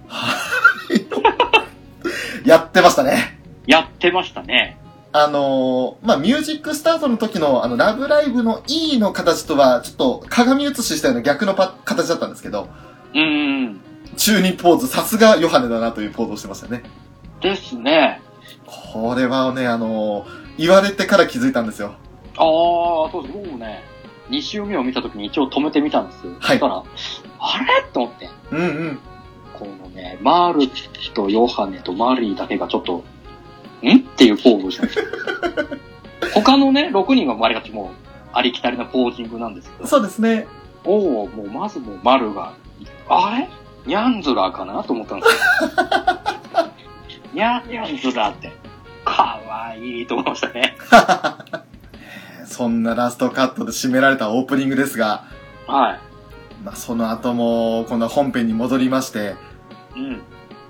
<laughs> やってましたね。やってましたね。あのー、まあ、ミュージックスタートの時の、あの、ラブライブの E の形とは、ちょっと鏡写ししたような逆のパ形だったんですけど、うんうん。中二ポーズ、さすがヨハネだなというポーズをしてましたね。ですね。これはね、あのー、言われてから気づいたんですよ。ああ、そうです。僕もね、2週目を見たときに一応止めてみたんですよ。はいそしたら、あれ？と思って。うんうん。このね、マールとヨハネとマリーだけがちょっと、ん？っていうポーズをしたんですよ。<laughs> 他のね、6人は周りがちもう、ありきたりなポージングなんですけど、そうですね。おおもうまずもうマルが、あれ？ニャンズラーかな？と思ったんですよ。ニャンニャンズラーって、かわいいと思いましたね。<laughs> そんなラストカットで締められたオープニングですが、はい。まあ、その後も、この本編に戻りまして、うん。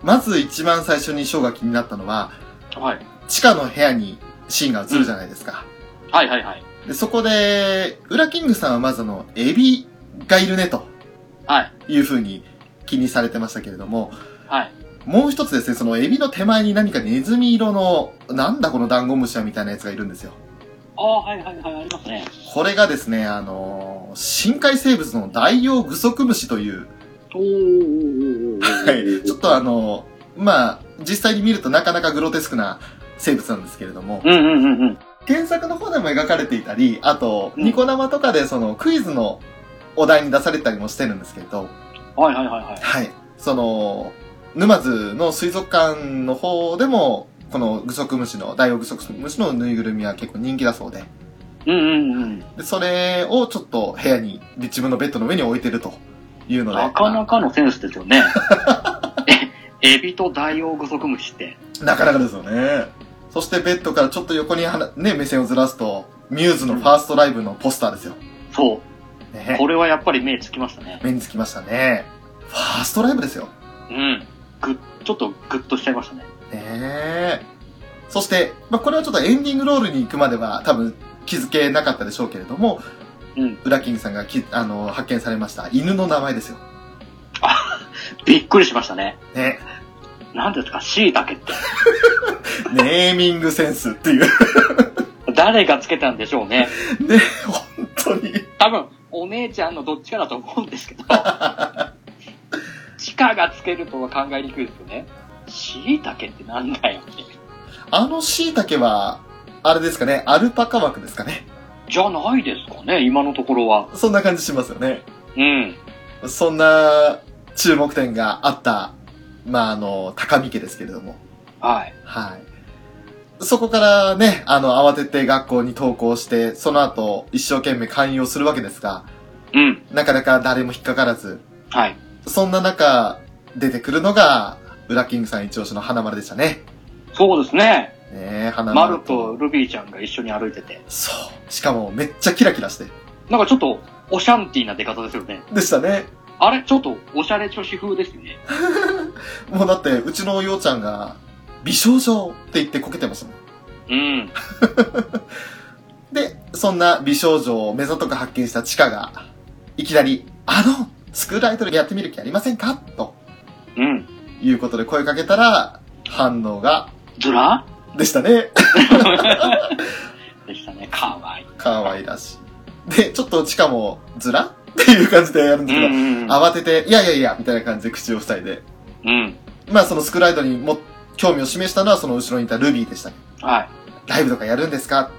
まず一番最初にショーが気になったのは、はい。地下の部屋にシーンが映るじゃないですか。はいはいはい。でそこで、ウラキングさんはまずあの、エビがいるね、とはい。いう風に気にされてましたけれども、はい。もう一つですね、そのエビの手前に何かネズミ色の、なんだこのダンゴムシはみたいなやつがいるんですよ。ああ、はいはいはい、ありますね。これがですね、あのー深海生物のダイオウグソクムシという、おー。はい、ちょっとあのーまあ、実際に見るとなかなかグロテスクな生物なんですけれども、うんうんうんうん。原作の方でも描かれていたり、あと、うんニコ生とかでそのクイズのお題に出されたりもしてるんですけれど、はいはいはいはい。はい。その、沼津の水族館の方でも、このグソクムシの、ダイオウグソクムシのぬいぐるみは結構人気だそうで、うんうんうん。でそれをちょっと部屋に、で自分のベッドの上に置いてるというので、なかなかのセンスですよね。<laughs> え、エビとダイオウグソクムシって。なかなかですよね。そしてベッドからちょっと横にはなね、目線をずらすと、ミューズのファーストライブのポスターですよ。そう。ね、これはやっぱり目つきましたね。目につきましたね。ファーストライブですよ。うん。ぐっ、ちょっとグッとしちゃいましたね。ねえ。そして、まあ、これはちょっとエンディングロールに行くまでは多分気づけなかったでしょうけれども、うん。ウラキングさんがきあの発見されました犬の名前ですよ。<laughs> びっくりしましたね。ね。なんですか、椎茸って。<laughs> ネーミングセンスっていう。誰がつけたんでしょうね。ね、本当に。多分、お姉ちゃんのどっちかだと思うんですけど。地下がつけるとは考えにくいですよね。椎茸ってなんだよって。あの椎茸は、あれですかね、アルパカ枠ですかね？じゃないですかね、今のところは。そんな感じしますよね。うん。そんな注目点があった、まあ、あの、高見家ですけれども。はい。はい。そこからね、あの、慌てて学校に登校して、その後、一生懸命勧誘するわけですが、うん。なかなか誰も引っかからず、はい。そんな中、出てくるのが、ウラキングさん一押しの花丸でしたね。そうですね。ねえ、花マ丸ルとルビーちゃんが一緒に歩いてて。そう。しかも、めっちゃキラキラして。なんかちょっと、オシャンティーな出方ですよね。でしたね。あれ？ちょっと、おしゃれ女子風ですね。<laughs> もうだって、うちのようちゃんが、美少女って言ってこけてましたもん。うん。<laughs> で、そんな美少女を目ざとく発見したチカが、いきなり、あの、スクールアイドルやってみる気ありませんか？とうん。いうことで声かけたら、反応が、ズラ？でしたね。<laughs> でしたね。かわいい。可愛らしい。で、ちょっとチカも、ずらっていう感じでやるんですけど、ん慌てて、いやいやいや、みたいな感じで口を塞いで、うん。まあそのスクールアイドルにも興味を示したのはその後ろにいたルビーでしたね。はい。ライブとかやるんですか？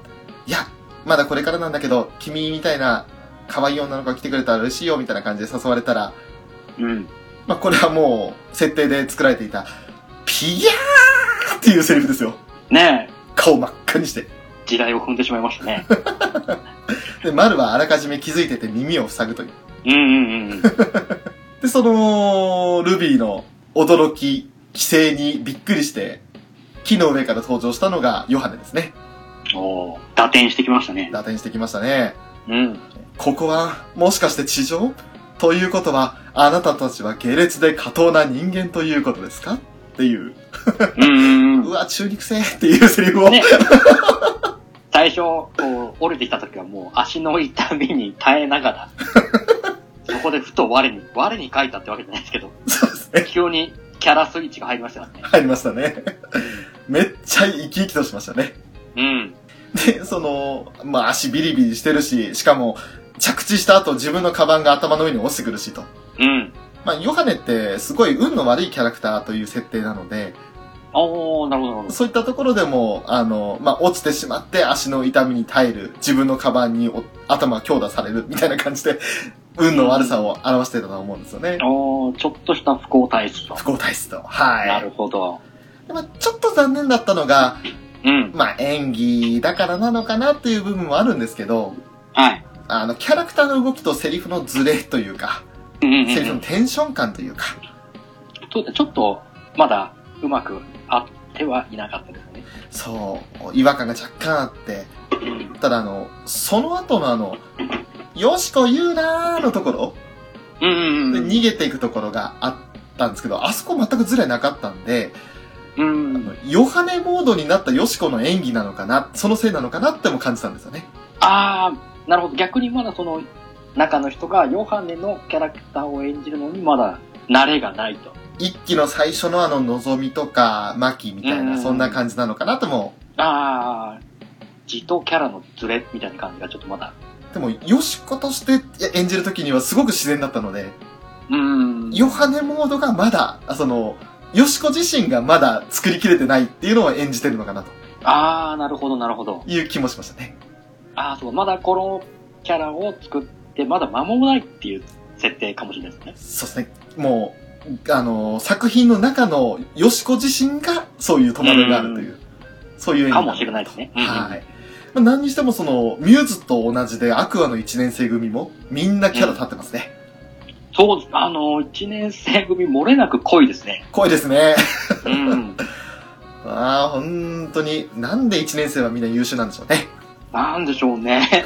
いや、まだこれからなんだけど、君みたいな可愛い女の子が来てくれたら嬉しいよ、みたいな感じで誘われたら、うん。まあこれはもう、設定で作られていた、ピヤーっていうセリフですよ。ねえ、顔真っ赤にして。時代を踏んでしまいましたね。<laughs> で、マルはあらかじめ気づいてて耳を塞ぐという。うんうんうん。<laughs> で、その、ルビーの驚き、規制にびっくりして、木の上から登場したのがヨハネですね。おー、打点してきましたね。打点してきましたね。うん。ここは、もしかして地上？ということは、あなたたちは下劣で下等な人間ということですか？っていう、うんうんう。<laughs> うんわ、中肉性っていうセリフを、ね最初、こう、降りてきた時はもう足の痛みに耐えながら、<laughs> そこでふと我に、我に書いたってわけじゃないですけど、そうですね。急にキャラスイッチが入りましたからね。入りましたね。めっちゃ生き生きとしましたね。うん。で、その、まあ足ビリビリしてるし、しかも、着地した後自分のカバンが頭の上に落ちてくるしと。うん。まあ、ヨハネってすごい運の悪いキャラクターという設定なので、おー、なるほどなるほど。そういったところでも、あの、まあ、落ちてしまって足の痛みに耐える、自分のカバンにお頭が強打されるみたいな感じで、運の悪さを表してたと思うんですよね。おー、ちょっとした不幸体質と。不幸体質と。はい。なるほど。でまあ、ちょっと残念だったのが、うん。まあ、演技だからなのかなっていう部分もあるんですけど、はい。あの、キャラクターの動きとセリフのズレというか、うんうんうんセリフのテンション感というか、そうだ、ちょっと、まだ、うまくあってはいなかったですね。そう、違和感が若干あって、ただあの、その後のあの、よしこ言うなーのところ、うんうんでうん。逃げていくところがあったんですけど、あそこ全くズレなかったんで、うん。あのヨハネモードになったヨシコの演技なのかな、そのせいなのかなっても感じたんですよね。あー、なるほど。逆にまだその、中の人がヨハネのキャラクターを演じるのにまだ慣れがないと。一期の最初のあの、のぞみとか、マキみたいな、うんそんな感じなのかなとも、あー、字とキャラのズレみたいな感じがちょっとまだ。でも、ヨシコとして演じるときにはすごく自然だったので、うん。ヨハネモードがまだ、あその、ヨシコ自身がまだ作りきれてないっていうのを演じてるのかなとあー、なるほど、なるほど。いう気もしましたね。あー、そう、まだこのキャラを作って、まだ間もないっていう設定かもしれないですね。そうですね。もう、あの、作品の中のヨシコ自身がそういう戸惑いがあるという、そういう演技かもしれないですね。はい。まあ、何にしてもその、ミューズと同じでアクアの1年生組もみんなキャラ立ってますね。そうです。あの、一年生組漏れなく濃いですね。濃いですね。うん。あ <laughs> あ、本当に、なんで1年生はみんな優秀なんでしょうね。なんでしょうね。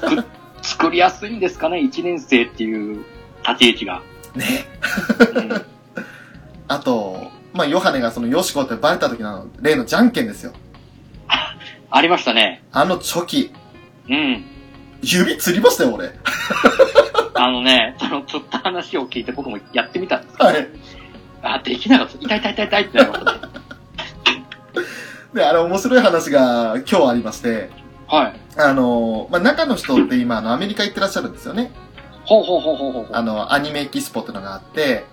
作作りやすいんですかね、一年生っていう立ち位置が。ね。うん、あと、まあ、ヨハネがそのヨシコってバレた時の例のじゃんけんですよ。ありましたね。あのチョキ。うん。指つりましたよ、俺。<laughs> あのね、その、ちょっと話を聞いて僕もやってみたんですけど、はい。あ、できなかった。痛い痛い痛い痛いってなりましたね。<laughs> で、あれ面白い話が今日ありまして、はい。あの、まあ、中の人って今、あの、アメリカ行ってらっしゃるんですよね。ほうほうほうほうほう。あの、アニメエキスポってのがあって、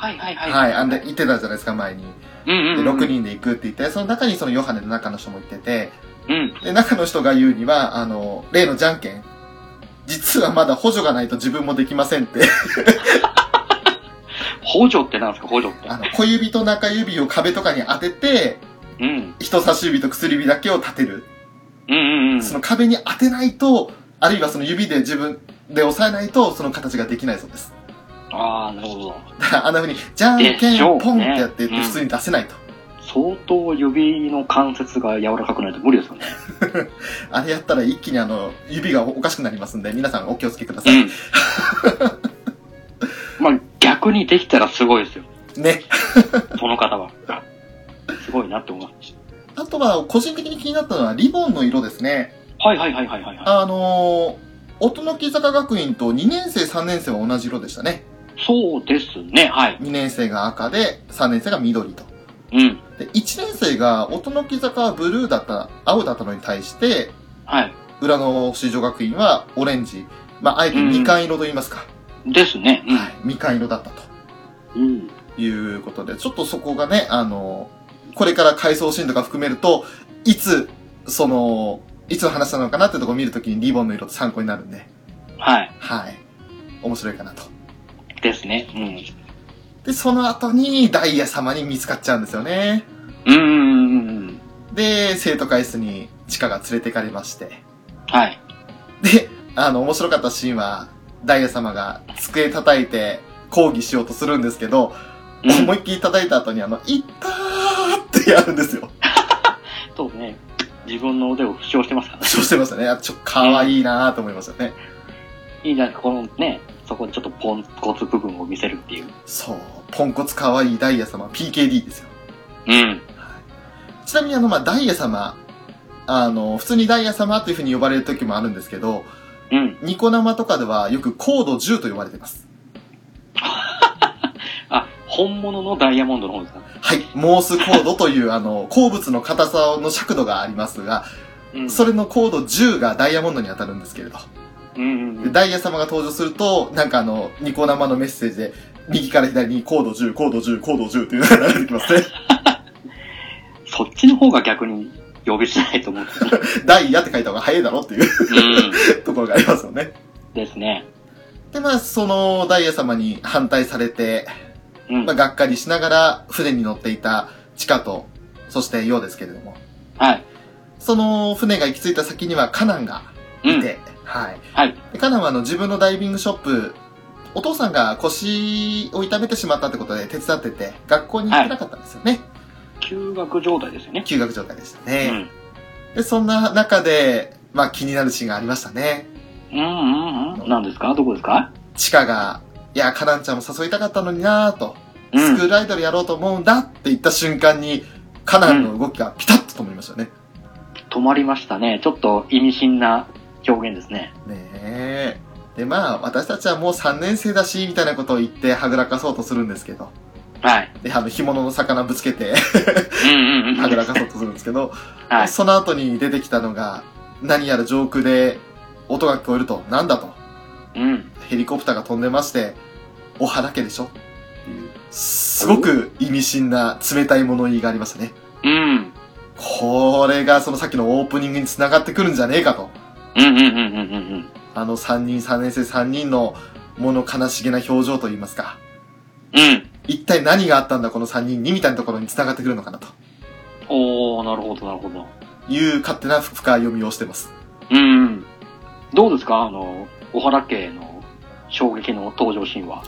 はいはいはい。はい、あんで、行ってたじゃないですか、前に。うんうん、で、うん。6人で行くって言って、その中にそのヨハネの中の人も行ってて、うん。で、中の人が言うには、あの、例のじゃんけん。実はまだ補助がないと自分もできませんって。<laughs> 補助ってなんですか補助って？あの、小指と中指を壁とかに当てて、うん。人差し指と薬指だけを立てる。うんうんうん。その壁に当てないと、あるいはその指で自分で押さえないと、その形ができないそうです。ああ、なるほど。だからあんな風に、じゃんでけんポンってやってってうん普通に出せないと。相当指の関節が柔らかくないと無理ですよね。<laughs> あれやったら一気にあの、指がおかしくなりますんで、皆さんお気をつけください。うん。<laughs> まあ逆にできたらすごいですよ。ね。<laughs> その方は。すごいなって思います。あとは、個人的に気になったのは、リボンの色ですね。はいはいはいはいはいはい。あのー、音の木坂学院と2年生、3年生は同じ色でしたね。そうですね。はい。2年生が赤で、3年生が緑と。うん。で、1年生が音の木坂はブルーだった、青だったのに対して、はい。裏の四条学院はオレンジ。まあ、あえてみかん色と言いますか。ですね。はい。みかん色だったと。うん。いうことで、ちょっとそこがね、あの、これから回想シーンとか含めると、いつ、その、いつの話なのかなってとこを見るときにリボンの色って参考になるんで、はい。はい。面白いかなと。ですね。で、その後にダイヤ様に見つかっちゃうんですよね。うん。うんうんうんうん。で、生徒会室にチカが連れてかれまして。はい。で、あの、面白かったシーンは、ダイヤ様が机叩いて抗議しようとするんですけど、うん思いっきり叩いた後にあの、いったーってやるんですよ。<laughs> そうね。自分の腕を負傷してますからね。そうしてましたね。あちょっと可愛いなーと思いましたね。いいじゃないですか。このね、そこにちょっとポンコツ部分を見せるっていう。そう。ポンコツ可愛いダイヤ様、PKD ですよ。うん。ちなみにあの、まあ、ダイヤ様、あの、普通にダイヤ様という風に呼ばれる時もあるんですけど、うん。ニコ生とかではよくコード10と呼ばれています。<laughs> あ、本物のダイヤモンドの方ですか？はい。モースコードという、あの、鉱物の硬さの尺度がありますが、うん。それのコード10がダイヤモンドに当たるんですけれど、うんうんうん。でダイヤ様が登場すると、なんかあの、ニコ生のメッセージで、右から左にコード10、コード10、コード10っていうのが流れてきますね。<laughs> そっちの方が逆に呼びづらいと思う。<laughs> ダイヤって書いた方が早いだろっていううん。<laughs> ところがありますよね。ですね。で、まあ、そのダイヤ様に反対されて、うんまあ、。がっかりしながら船に乗っていたチカと、そしてヨウですけれども、はい。その船が行き着いた先にはカナンがうん。いて、はい。はい。でカナンはあの自分のダイビングショップ、お父さんが腰を痛めてしまったってことで手伝ってて、学校に行ってなかったんですよね。休学状態ですよね。休学状態でしたうね。ん。で、そんな中で、まあ気になるシーンがありましたね。うんうんうん。何ですか？どこですか？チカが、いや、カナンちゃんも誘いたかったのになぁと、うんスクールアイドルやろうと思うんだって言った瞬間に、カナンの動きがピタッと止まりましたね。止まりましたね。ちょっと意味深な表現ですね。ねえ。で、まあ、私たちはもう3年生だし、みたいなことを言ってはぐらかそうとするんですけど、はい。で、あの、干物の魚ぶつけて、うんうんうん。はぐらかそうとするんですけど、はい。その後に出てきたのが、何やら上空で音が聞こえると、なんだと、うん。ヘリコプターが飛んでまして、おはだけでしょ？っていう、すごく意味深な冷たい物言いがありましたね。うん。これがそのさっきのオープニングに繋がってくるんじゃねえかと。うんうんうんうんうんうん。あの3人、3年生3人の物悲しげな表情といいますか。うん。一体何があったんだこの3人にみたいなところに繋がってくるのかなとおー、なるほどなるほど。いう勝手な深い読みをしてます。うん。どうですか？あの、小原家の衝撃の登場シーンは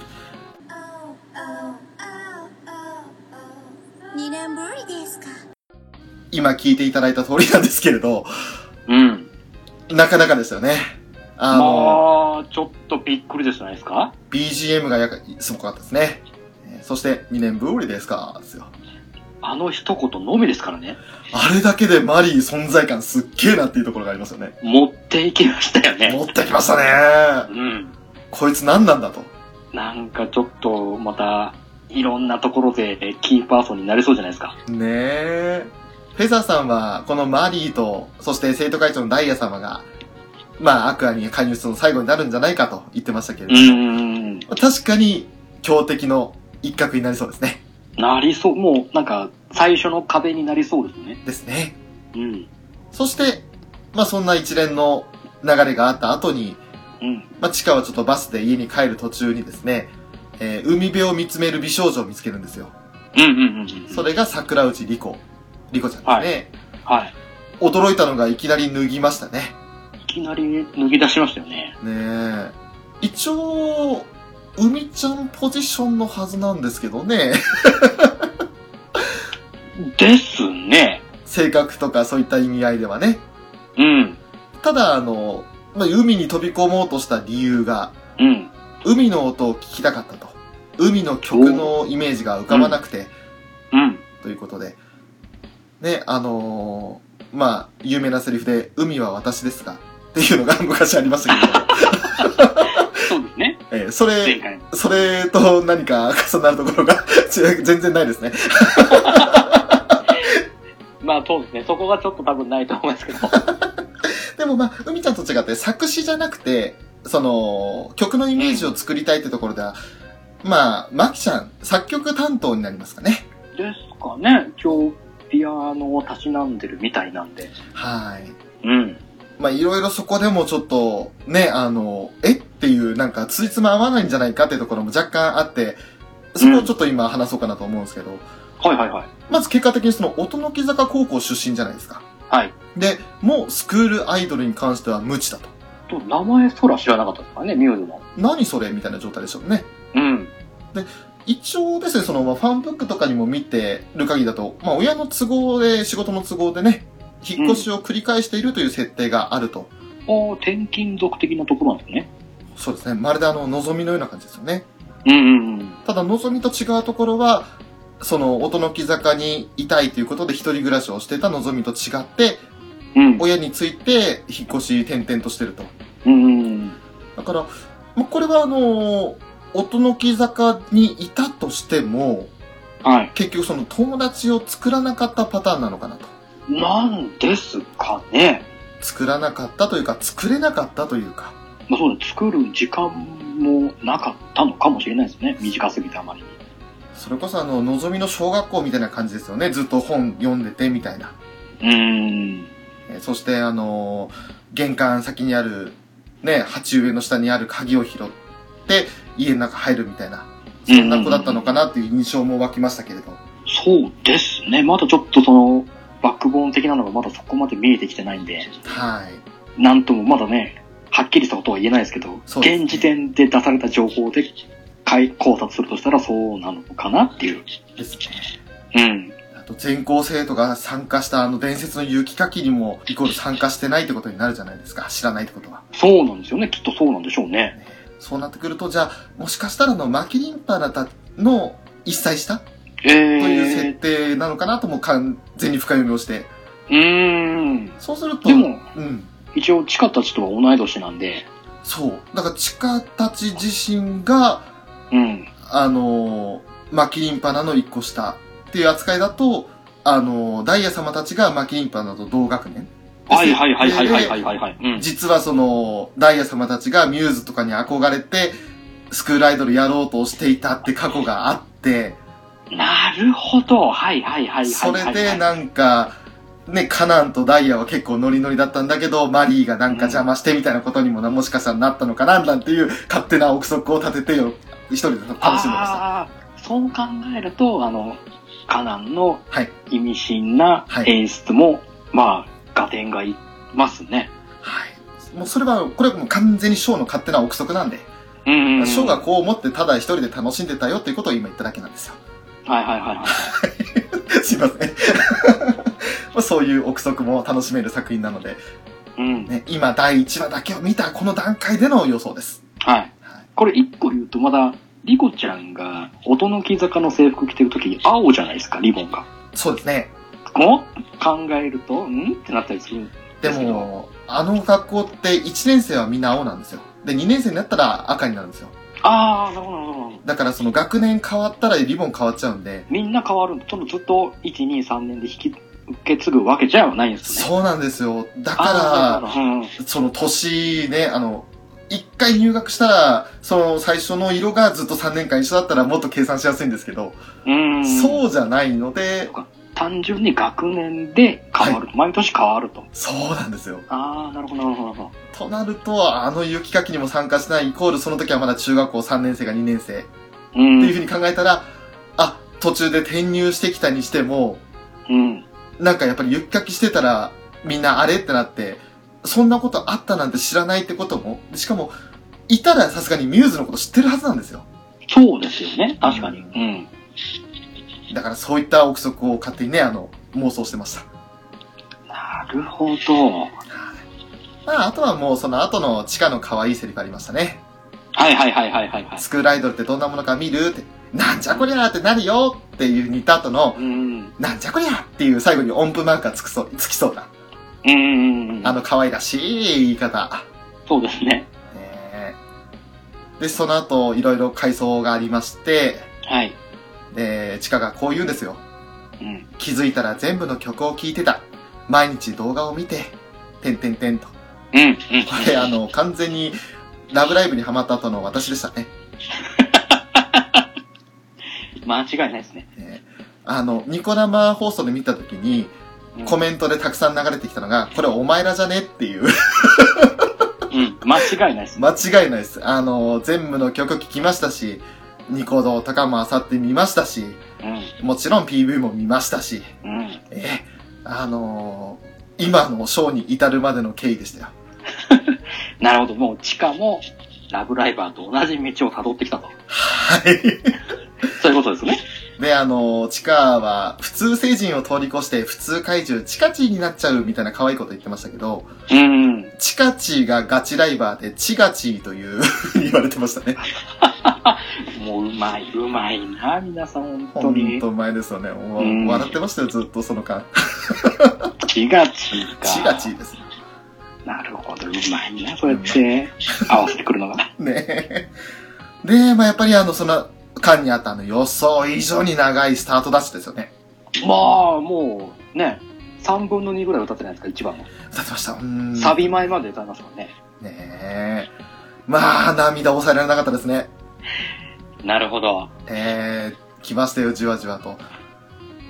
？2年ぶりですか今聞いていただいた通りなんですけれど、うん。なかなかですよね。あの、まあ、ちょっとびっくりですじゃないですか？BGM がやかすごかったですね。えーそして2年ぶりですか、ですよ。あの一言のみですからね。あれだけでマリー存在感すっげえなっていうところがありますよね。持っていきましたよね。持ってきましたねうん。こいつ何なんだと。なんかちょっと、また、いろんなところでキーパーソンになりそうじゃないですか。ねえ。フェザーさんは、このマリーと、そして生徒会長のダイヤ様が、まあ、アクアに加入するの最後になるんじゃないかと言ってましたけれど、うんうんうん。確かに強敵の一角になりそうですね。なりそう、もうなんか、最初の壁になりそうですね。ですね。うん。そして、まあそんな一連の流れがあった後に、うん。まあチカはちょっとバスで家に帰る途中にですね、えー海辺を見つめる美少女を見つけるんですよ。うんうんうんうん。それが桜内莉子。莉子ちゃんですね。はい。驚いたのがいきなり脱ぎましたね。いきなり脱ぎ出しましたよね。ねえ。一応、海ちゃんポジションのはずなんですけどね。ですね。性格とかそういった意味合いではね。うん。ただ、あの、まあ、海に飛び込もうとした理由が、うん。海の音を聞きたかったと。海の曲のイメージが浮かばなくて、うん。ということで。ね、あのーまあ、有名なセリフで、海は私ですが、っていうのが昔ありましたけど、<laughs> そうですね。えーそれ。それと何か重なるところが <laughs> 全然ないですね。<laughs> まあそうですね。そこがちょっと多分ないと思いますけど。<laughs> でもまあ、海ちゃんと違って作詞じゃなくて、その、曲のイメージを作りたいってところでは、まあ、マキちゃん、作曲担当になりますかね。ですかね。今日、ピアノをたしなんでるみたいなんで。はい。うん。まあ、いろいろそこでもちょっと、ね、あの、え？っていう、なんか、ついつま合わないんじゃないかっていうところも若干あって、そこをちょっと今話そうかなと思うんですけど、はいはいはい。まず結果的にその、音の木坂高校出身じゃないですか。はい。で、もうスクールアイドルに関しては無知だと。と、名前すら知らなかったですからね、ミューズの。何それみたいな状態でしょうね。うん。一応ですね、その、まあ、ファンブックとかにも見てる限りだと、まあ、親の都合で、仕事の都合でね、引っ越しを繰り返しているという設定があると。お転勤族的なところなんですね。そうですね。まるであの、望みのような感じですよね。うんうんうん。ただ、望みと違うところは、その、音の木坂にいたいということで一人暮らしをしてた望みと違って、うん。親について引っ越し転々としてると。うんうん。だから、まあ、これはあの、音の木坂にいたとしても、はい。結局その友達を作らなかったパターンなのかなと。なんですかね。作らなかったというか、作れなかったというか。まあそうだ、作る時間もなかったのかもしれないですね。短すぎてあまりに。それこそあの、のぞみの小学校みたいな感じですよね。ずっと本読んでてみたいな。うーん。えーそしてあのー玄関先にある、ね、鉢植えの下にある鍵を拾って、家の中入るみたいな。そんな子だったのかなっていう印象も湧きましたけれど。そうですね。まだちょっとその、バックボーン的なのがまだそこまで見えてきてないんで、はい。なんともまだね、はっきりしたことは言えないですけど、ね現時点で出された情報で解考察するとしたらそうなのかなっていう。ですね。うん。あと全校生徒が参加したあの伝説の雪かきにもイコール参加してないってことになるじゃないですか。知らないってことは。そうなんですよね。きっとそうなんでしょうね。そうなってくると、じゃあ、もしかしたらあのマキリンパラタの一歳下とえいう設ー。定なのかなとも完全に深読みをして。うーん。そうすると、でも、うん。一応、チカたちとは同い年なんで。そう。だから、チカたち自身が、うん。あのー、マキリンパナの一個下っていう扱いだと、あのー、ダイヤ様たちがマキリンパナと同学年。はいはいはいはいはいはいはい、うん、実はその、ダイヤ様たちがミューズとかに憧れて、スクールアイドルやろうとしていたって過去があって。なるほど。はいはいはいはい、はい、それでなんか、ね、カナンとダイヤは結構ノリノリだったんだけど、マリーがなんか邪魔してみたいなことにもな、もしかしたらなったのかな、なんていう勝手な憶測を立ててよ、一人で楽しんでました。そう考えると、あの、カナンのはい。意味深なはい演出も、まあ、合点がいますね。はい。もうそれは、これはもう完全にショーの勝手な憶測なんで、うんうん、うん。ショーがこう思ってただ一人で楽しんでたよっていうことを今言っただけなんですよ。はいはいはいはい。すいません。<laughs> まあそういう憶測も楽しめる作品なので、うん。ね、今第1話だけを見たこの段階での予想です。はい。はいこれ一個言うと、まだ、リコちゃんが、音の木坂の制服着てるとき、青じゃないですか、リボンが。そうですね。こう考えると、ん？ってなったりするんでですけど。も、あの学校って1年生はみんな青なんですよ。で、2年生になったら赤になるんですよ。ああ、なるほどなるほど。だからその学年変わったらリボン変わっちゃうんで、みんな変わるんだ。そのずっと1、2、3年で引き受け継ぐわけじゃないんですね。そうなんですよ。だあかーうん、ら、その年ね、あの、一回入学したら、その最初の色がずっと3年間一緒だったらもっと計算しやすいんですけど、うん。そうじゃないので、単純に学年で変わる。毎年変わると。そうなんですよ。ああ、なるほど、なるほど、なるほど。となると、あの雪かきにも参加しないイコールその時はまだ中学校3年生が2年生ってう。いうんふうに考えたら、あ、途中で転入してきたにしても、うん。なんかやっぱり雪かきしてたら、みんなあれってなって、そんなことあったなんて知らないってことも、しかも、いたらさすがにミューズのこと知ってるはずなんですよ。そうですよね。確かに。うん。だからそういった憶測を勝手にね、あの、妄想してました。なるほど。まあ、あとはもうその後の地下の可愛いセリフありましたね。はいはいはいはいはいはい。スクールアイドルってどんなものか見るって、なんじゃこりゃーってなるよっていう似た後の、うん。なんじゃこりゃーっていう最後に音符マークがつくそう、つきそうな、うんうんうん。あの可愛らしい言い方。そうですね。ねえで、その後、いろいろ回想がありまして、はい。で、チカがこう言うんですよ。うん。気づいたら全部の曲を聴いてた。毎日動画を見て、てんてんてんと。こうん。うん。れ、あの、完全に、ラブライブにハマった後の私でしたね。<laughs> 間違いないですね。ねあの、ニコ生放送で見たときに、うんコメントでたくさん流れてきたのが、これお前らじゃねっていう。うん。間違いないですね。<laughs> 間違いないです。あの、全部の曲聴きましたし、ニコ動とかも漁って見ましたし、うん。もちろん PV も見ましたし、うん。えあの今のショーに至るまでの経緯でしたよ。<laughs> なるほど。もう地下も、ラブライバーと同じ道を辿ってきたと。はい。そういうことですね。で、あの、チカは普通成人を通り越して普通怪獣チカチーになっちゃうみたいな可愛いこと言ってましたけど、うん。チカチーがガチライバーでチガチーという <laughs> 言われてましたね。<laughs> もううまい、うまいな、皆さん、本当に。とうまいですよね。笑ってましたよ、ずっとその間。チガチか。チガチーです。なるほど、うまいな、そうやって合わせてくるのが。ねで、まあやっぱりあの、その間にあったあの予想以上に長いスタートダッシュですよね。まあ、もう、ね、3分の2ぐらい歌ってないですか、一番の。歌ってました。うん。サビ前まで歌いますもんね。ねえ。まあ、涙抑えられなかったですね。なるほど。えー、来ましたよ、じわじわと。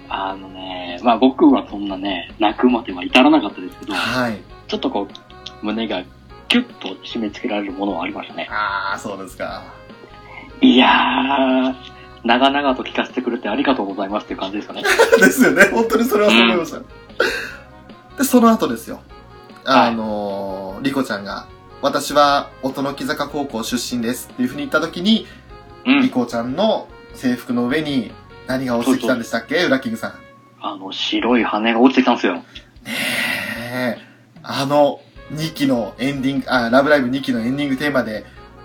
あのね、まあ僕はそんなね、泣くまでは至らなかったですけど、はい。ちょっとこう、胸がキュッと締め付けられるものはありましたね。あー、そうですか。いやー、長々と聞かせてくれてありがとうございますっていう感じですかね。<laughs> ですよね。本当にそれはそう思いました。で、その後ですよ。あのー、リコちゃんが、私は音の木坂高校出身ですっていうふうに言ったときに、うん。リコちゃんの制服の上に何が落ちてきたんでしたっけ？ウラキングさん。あの、白い羽が落ちてきたんですよ。ねえ。あの2期のエンディング、あ、ラブライブ2期のエンディングテーマで、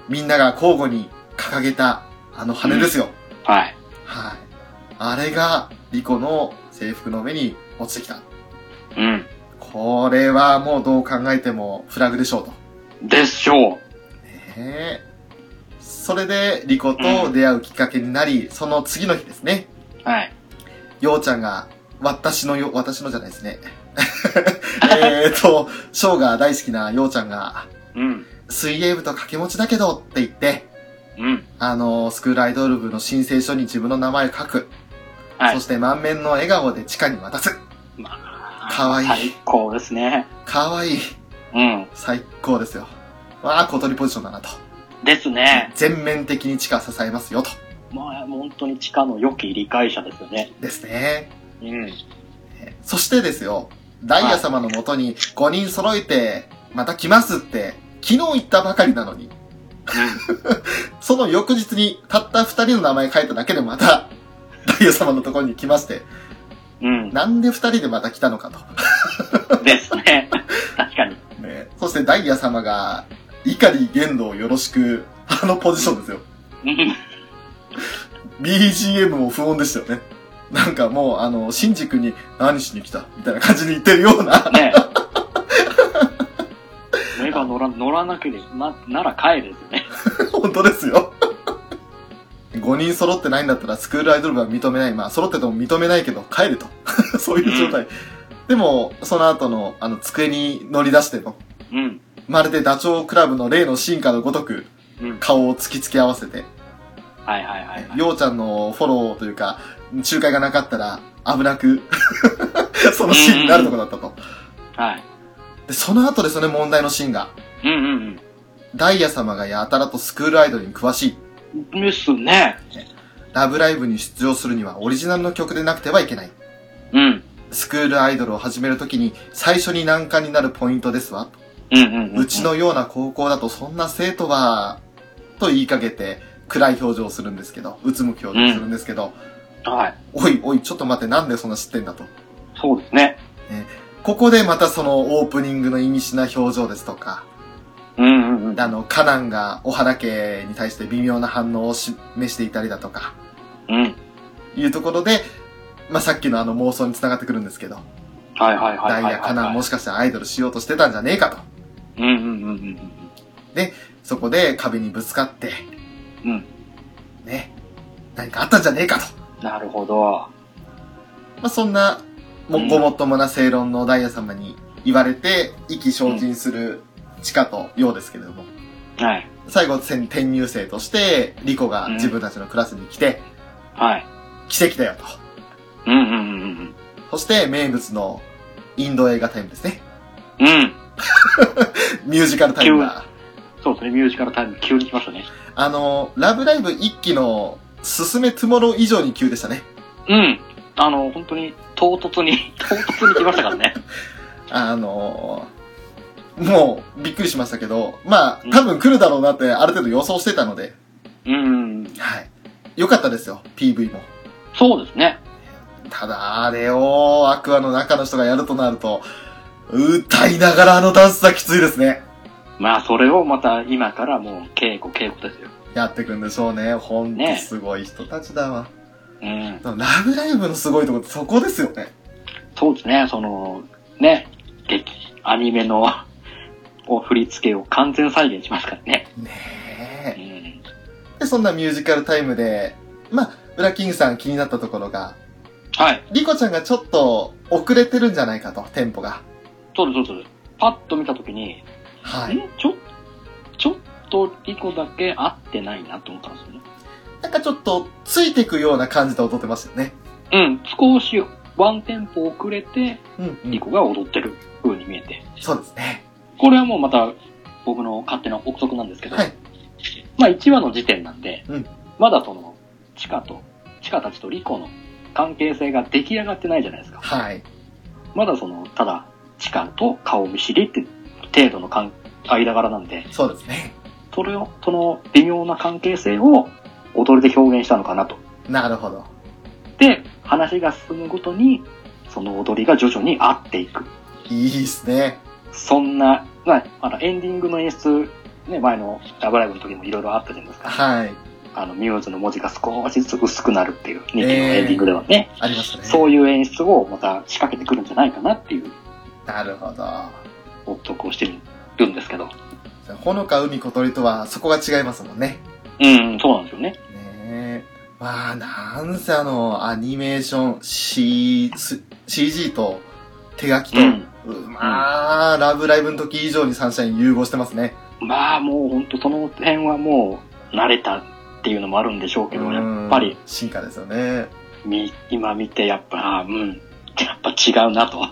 みんなが交互に掲げた、あの羽ですよ。はい。はい。あれが、リコの制服の上に落ちてきた。うん。これはもうどう考えてもフラグでしょうと。でしょう。ねえ。それで、リコと出会うきっかけになり、その次の日ですね。はい。ようちゃんが、私のよ、私のじゃないですね。<laughs> えーと、ショーが大好きなようちゃんが、うん。水泳部と掛け持ちだけどって言って、うん。あの、スクールアイドル部の申請書に自分の名前を書く。はいそ。して満面の笑顔で地下に渡す。まあ、かわいい最高ですね。かわいい。うん。最高ですよ。わあ、小鳥ポジションだなと。ですね。全面的に地下支えますよと。まあ、本当に地下の良き理解者ですよね。ですね。うん。そしてですよ、ダイヤ様のもとに5人揃えて、また来ますって、昨日言ったばかりなのに、その翌日にたった2人の名前書いただけでまた、ダイヤ様のところに来まして、うん。なんで2人でまた来たのかと。うん。ですね。確かに。ね、そしてダイヤ様が、碇玄道よろしく、あのポジションですよ。うん。BGM も不穏でしたよね。なんかもう、あの、新宿に何しに来たみたいな感じに言ってるような。ね乗ら、乗らなければ、な、なら帰れですよね。<laughs> 本当ですよ。5人揃ってないんだったらスクールアイドル部は認めない。まあ、揃ってても認めないけど、帰ると。<laughs> そういう状態。でも、その後の、あの、机に乗り出しての、うん。まるでダチョウ倶楽部の例の進化のごとく、うん。顔を突きつけ合わせて、はいはいはい、はい。ようちゃんのフォローというか、仲介がなかったら、危なく、<laughs> そのシーンになるとこだったと。はい。で、その後ですよね、問題のシーンが。うんうんダイヤ様がやたらとスクールアイドルに詳しい。うん。ですね。ラブライブに出場するにはオリジナルの曲でなくてはいけない。うん。スクールアイドルを始めるときに最初に難関になるポイントですわ。うんうんうん。うちのような高校だとそんな生徒は、と言いかけて暗い表情をするんですけど、うつむく表情をするんですけど、はい。おいおい、ちょっと待って、なんでそんな知ってんだと。そうですね。ここでまたそのオープニングの意味深な表情ですとか、うんうんうん。あの、カナンがお花家に対して微妙な反応を示していたりだとか、うん。いうところで、まあ、さっきのあの妄想に繋がってくるんですけど、はいはいはい。ダイヤ、カナンもしかしたらアイドルしようとしてたんじゃねえかと。うんうんうんうんそこで壁にぶつかって、うん。うん。ね、何かあったんじゃねえかと。なるほど。まあ、そんな、ももっともな正論のダイヤ様に言われて、意気消沈する地下とようですけれども、はい。最後、転転入生として、リコが自分たちのクラスに来て、はい。奇跡だよと。うんうんうんそして、名物のインド映画タイムですね。うん。うん。ミュージカルタイムが。そうですね、ミュージカルタイム急に来ましたね。あの、ラブライブ一期の、すすめトゥモロー以上に急でしたね。うん。あの、本当に、唐突に、唐突に来ましたからね。<laughs> あのもう、びっくりしましたけど、まあ、多分来るだろうなって、ある程度予想してたので、うん。はい。よかったですよ、PV も。そうですね。ただ、あれを、アクアの中の人がやるとなると、歌いながらあのダンスはきついですね。まあ、それをまた今からもう稽古稽古ですよ。やってくんでしょうね。ほんとねすごい人たちだわ。うん。ラブライブのすごいとこってそこですよね。そうですね、その、ね、劇、アニメの、お振り付けを完全再現しますからね。ねうえ。ん。で、そんなミュージカルタイムで、まあ、ウラキングさん気になったところが、はい。リコちゃんがちょっと遅れてるんじゃないかと、テンポが。そうです、そうです。パッと見たときに、はい。ん？ちょ、ちょっとリコだけ合ってないなと思ったんですよね。なんかちょっと、ついてくような感じで踊ってましたよね。うん、少しワンテンポ遅れて、うん、うん。リコが踊ってる風に見えて。そうですね。これはもうまた僕の勝手な憶測なんですけど、はい。まあ1話の時点なんで、うんまだその、チカと、チカたちとリコの関係性が出来上がってないじゃないですか。はい。まだその、ただ、チカと顔見知りって程度の関間柄なんで、そうですね。それを、その微妙な関係性を踊りで表現したのかなと。なるほど。で、話が進むごとに、その踊りが徐々に合っていく。いいっすね。そんな、まあ、あの、エンディングの演出、ね、前のラブライブの時もいろいろあったじゃないですか。はい。あの、ミューズの文字が少しずつ薄くなるっていう、2期のエンディングではね、ありましたね。そういう演出をまた仕掛けてくるんじゃないかなっていうなるほど。憶測をしてるんですけど。ほのか海小鳥とはそこが違いますもんね。うん、そうなんですよね。ねえ。まあ、なんせあの、アニメーション、C、す CG と手書きと、うんうまあ、ラブライブの時以上にサンシャイン融合してますね。まあもう本当その辺はもう慣れたっていうのもあるんでしょうけど、やっぱりうん。進化ですよね。み今見てやっぱ、うん、やっぱ違うなと。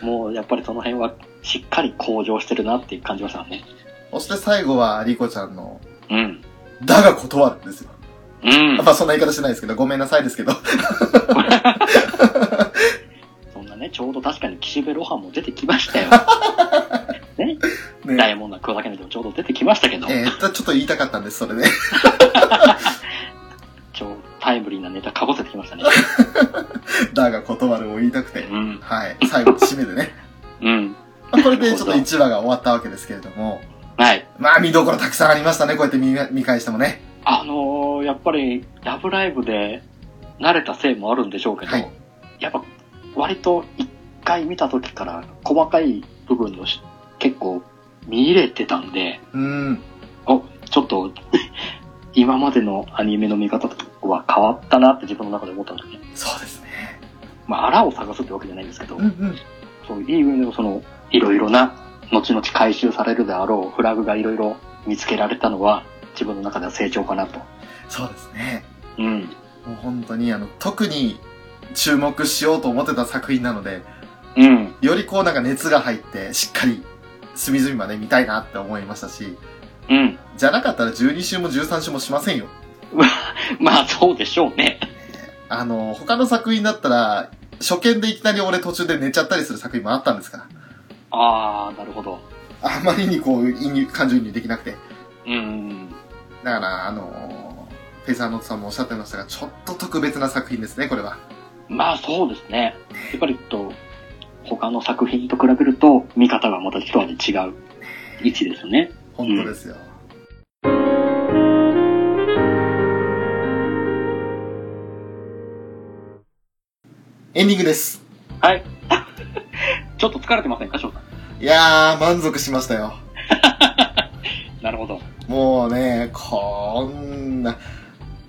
<laughs> もうやっぱりその辺はしっかり向上してるなっていう感じましたね。そして最後はリコちゃんの、うん。だが断るんですよ。うん。まあそんな言い方してないですけど、ごめんなさいですけど。<laughs> ちょうど確かに岸辺露伴も出てきましたよ。<laughs> ね。ダイねヤモンドは桑田でもちょうど出てきましたけど、えーちょっと言いたかったんです、それで。<laughs> ちょうタイムリーなネタかぶせてきましたね。<laughs> だが断るを言いたくて。うん。はい。最後、締めでね。うん。まあ、これでちょっと1話が終わったわけですけれども。はい。まあ見どころたくさんありましたね、こうやって見見返してもね。あのー、やっぱり、ラブライブで慣れたせいもあるんでしょうけど、はいやっぱ、割と一回見た時から細かい部分のし結構見入れてたんで、うーん。お、ちょっと、<laughs> 今までのアニメの見方とは変わったなって自分の中で思ったんですね。そうですね。まあ、あらを探すってわけじゃないんですけど、うんうん。そういう意味でもその、いろいろな、後々回収されるであろうフラグがいろいろ見つけられたのは、自分の中では成長かなと。そうですね。うん。もう本当に、あの、特に注目しようと思ってた作品なので、うん。よりこうなんか熱が入って、しっかり隅々まで見たいなって思いましたし、うん。じゃなかったら12週も13週もしませんよ。<laughs> まあ、そうでしょうね。あの、他の作品だったら、初見でいきなり俺途中で寝ちゃったりする作品もあったんですから。ああ、なるほど。あまりにこう、移入、感情移入できなくて。うん。だから、あの、フェイザーノートさんもおっしゃってましたが、ちょっと特別な作品ですね、これは。まあ、そうですね。やっぱりと、他の作品と比べると、見方がまた一味違う位置ですね。本当ですよ。エンディングです。はい。<laughs> ちょっと疲れてませんか、翔さん。いやー、満足しましたよ。<laughs> なるほど。もうね、こんな、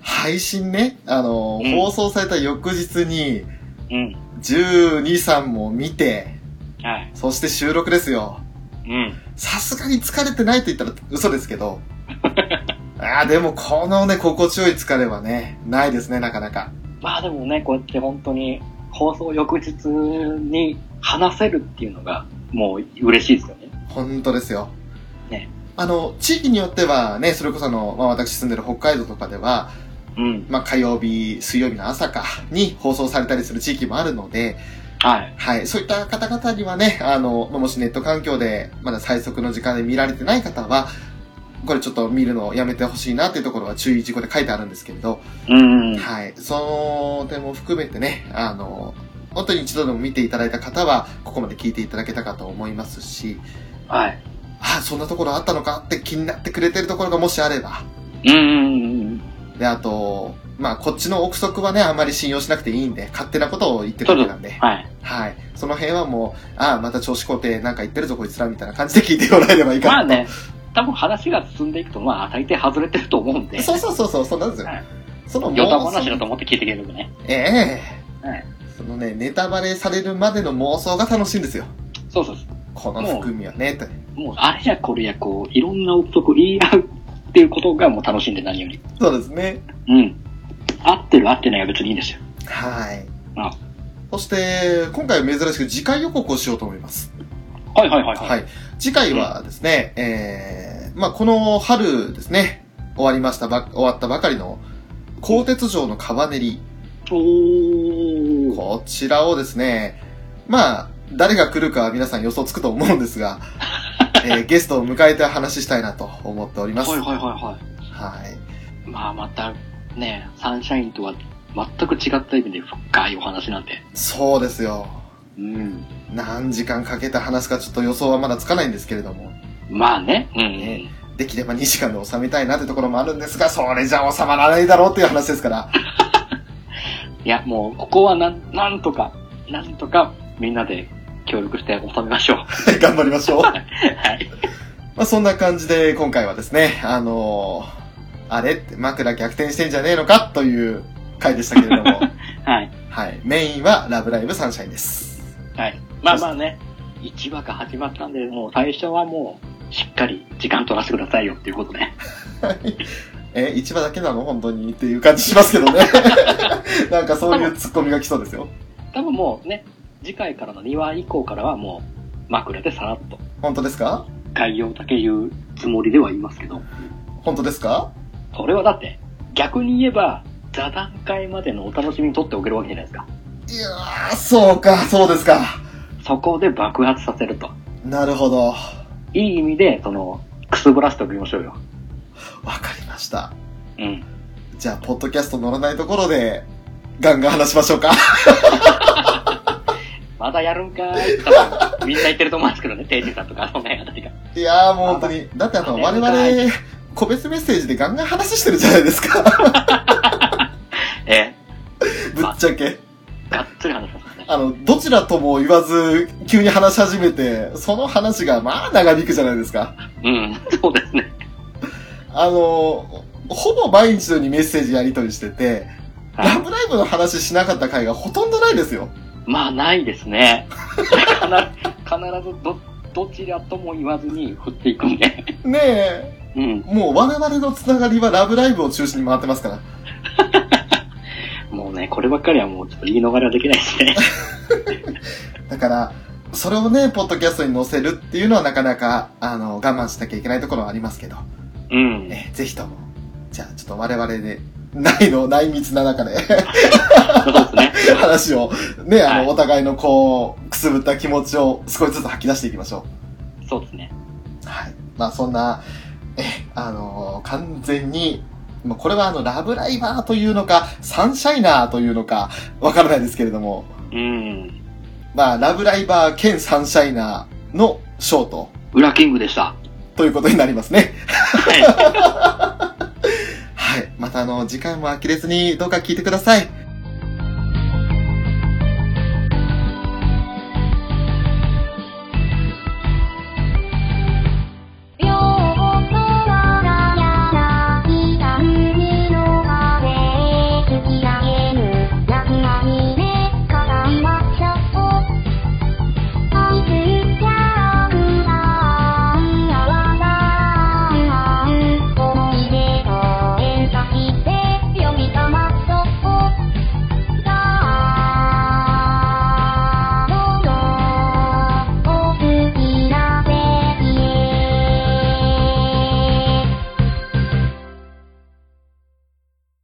配信ね、あの、うん放送された翌日に、うん。12、3も見て、はい。そして収録ですよ。うん。さすがに疲れてないと言ったら嘘ですけど。<laughs> ああ、でもこのね、心地よい疲れはね、ないですね、なかなか。まあでもね、こうやって本当に、放送翌日に話せるっていうのが、もう嬉しいですよね。本当ですよ。ね。あの、地域によってはね、それこそあの、まあ私住んでる北海道とかでは、うん。まあ火曜日、水曜日の朝かに放送されたりする地域もあるので、はい。はい、そういった方々にはね、あの、まあもしネット環境でまだ最速の時間で見られてない方は、これちょっと見るのをやめてほしいなっていうところは注意事項で書いてあるんですけれど、うん。はい。その点も含めてね、あの、本当に一度でも見ていただいた方は、ここまで聞いていただけたかと思いますし、はい。ああ、そんなところあったのかって気になってくれてるところがもしあれば、うん。で、あと、まあ、こっちの憶測はね、あんまり信用しなくていいんで、勝手なことを言ってるだけなんで、はい。はい。その辺はもう、ああ、また調子こうてなんか言ってるぞこいつらみたいな感じで聞いてもらえればいいかなと。まあね、多分話が進んでいくと、まあ大抵外れてると思うんで、<laughs> そうそうそうそう、そうなんですよ。はいその余談話だと思って聞いてくれるとね。ええはい。そのね、ネタバレされるまでの妄想が楽しいんですよ。そうそうこの含みはね、と。もう、あれやこれや、こう、いろんな憶測言い合うっていうことがもう楽しんで何より。そうですね。うん。合ってる合ってないは別にいいんですよ。はい。あそして、今回は珍しく次回予告をしようと思います。はいはいはいはい。はい。次回はですね、えー、まあこの春ですね、終わりましたば、終わったばかりの、鋼鉄城のカバネリ。おー。こちらをですね、まあ、誰が来るかは皆さん予想つくと思うんですが、<laughs> えー <laughs> ゲストを迎えて話したいなと思っております。はいはいはいははい。い。まあまた、ね、サンシャインとは全く違った意味で深いお話なんで。そうですよ。うん。何時間かけて話すかちょっと予想はまだつかないんですけれども、まあね。うん、ねできれば2時間で収めたいなってところもあるんですが、それじゃ収まらないだろうっていう話ですから。<laughs> いや、もう、ここはなん、なんとか、なんとか、みんなで協力して収めましょう。<laughs> 頑張りましょう。はい。まあそんな感じで今回はですね、あのーあれ？って枕逆転してんじゃねえのか？という回でしたけれども、<laughs> はい。はい。メインはラブライブサンシャインです。はい。まあまあね、1話が始まったんで、もう最初はもう、しっかり時間取らせてくださいよっていうことで。はい。え、1話だけなの？本当に？っていう感じしますけどね。<laughs> なんかそういうツッコミが来そうですよ。多分もうね、次回からの2話以降からはもう、枕でさらっと本当ですか？概要だけ言うつもりではいますけど、本当ですか？それはだって、逆に言えば、座談会までのお楽しみにとっておけるわけじゃないですか。いやー、そうか、そうですか。そこで爆発させると。なるほど。わいい意味で、その、くすぶらせておきましょうよ。かりました。うん。じゃあ、ポッドキャスト乗らないところで、ガンガン話しましょうか。<laughs> まだやるんかーい多分みんな言ってると思うんですけどね、テイジさんとか、その辺あたりが。いやー、もう本当に。だってあの、我々、個別メッセージでガンガン話してるじゃないですか。<laughs> えぶっちゃけ。ー、がっつり話しますね。あの、どちらとも言わず、急に話し始めて、その話がまあ長引くじゃないですか。うん、そうですね。あの、ほぼ毎日のようにメッセージやり取りしてて、はいラブライブの話しなかった回がほとんどないですよ。まあ、ないですね。必ず、ど、どちらとも言わずに振っていくんで。ねえ。うん。もう我々のつながりはラブライブを中心に回ってますから。もうね。こればっかりはもうちょっと言い逃れはできないですね。<laughs> だから、それをね、ポッドキャストに載せるっていうのはなかなか、あの、我慢しなきゃいけないところはありますけど、うん。えーぜひとも、じゃあちょっと我々で、内の？内密な中でそうですね。<laughs> 話を、ね、あの、はいお互いのこう、くすぶった気持ちを少しずつ吐き出していきましょそうですね。う。はい。まあそんな、え、あのー完全に、まあこれはあの、ラブライバーというのか、サンシャイナーというのか、わからないですけれども、うん。まあ、ラブライバー兼サンシャイナーのショート裏キングでした。ということになりますね。はい。<laughs> はい。またあの、次回も呆れずにどうか聞いてください。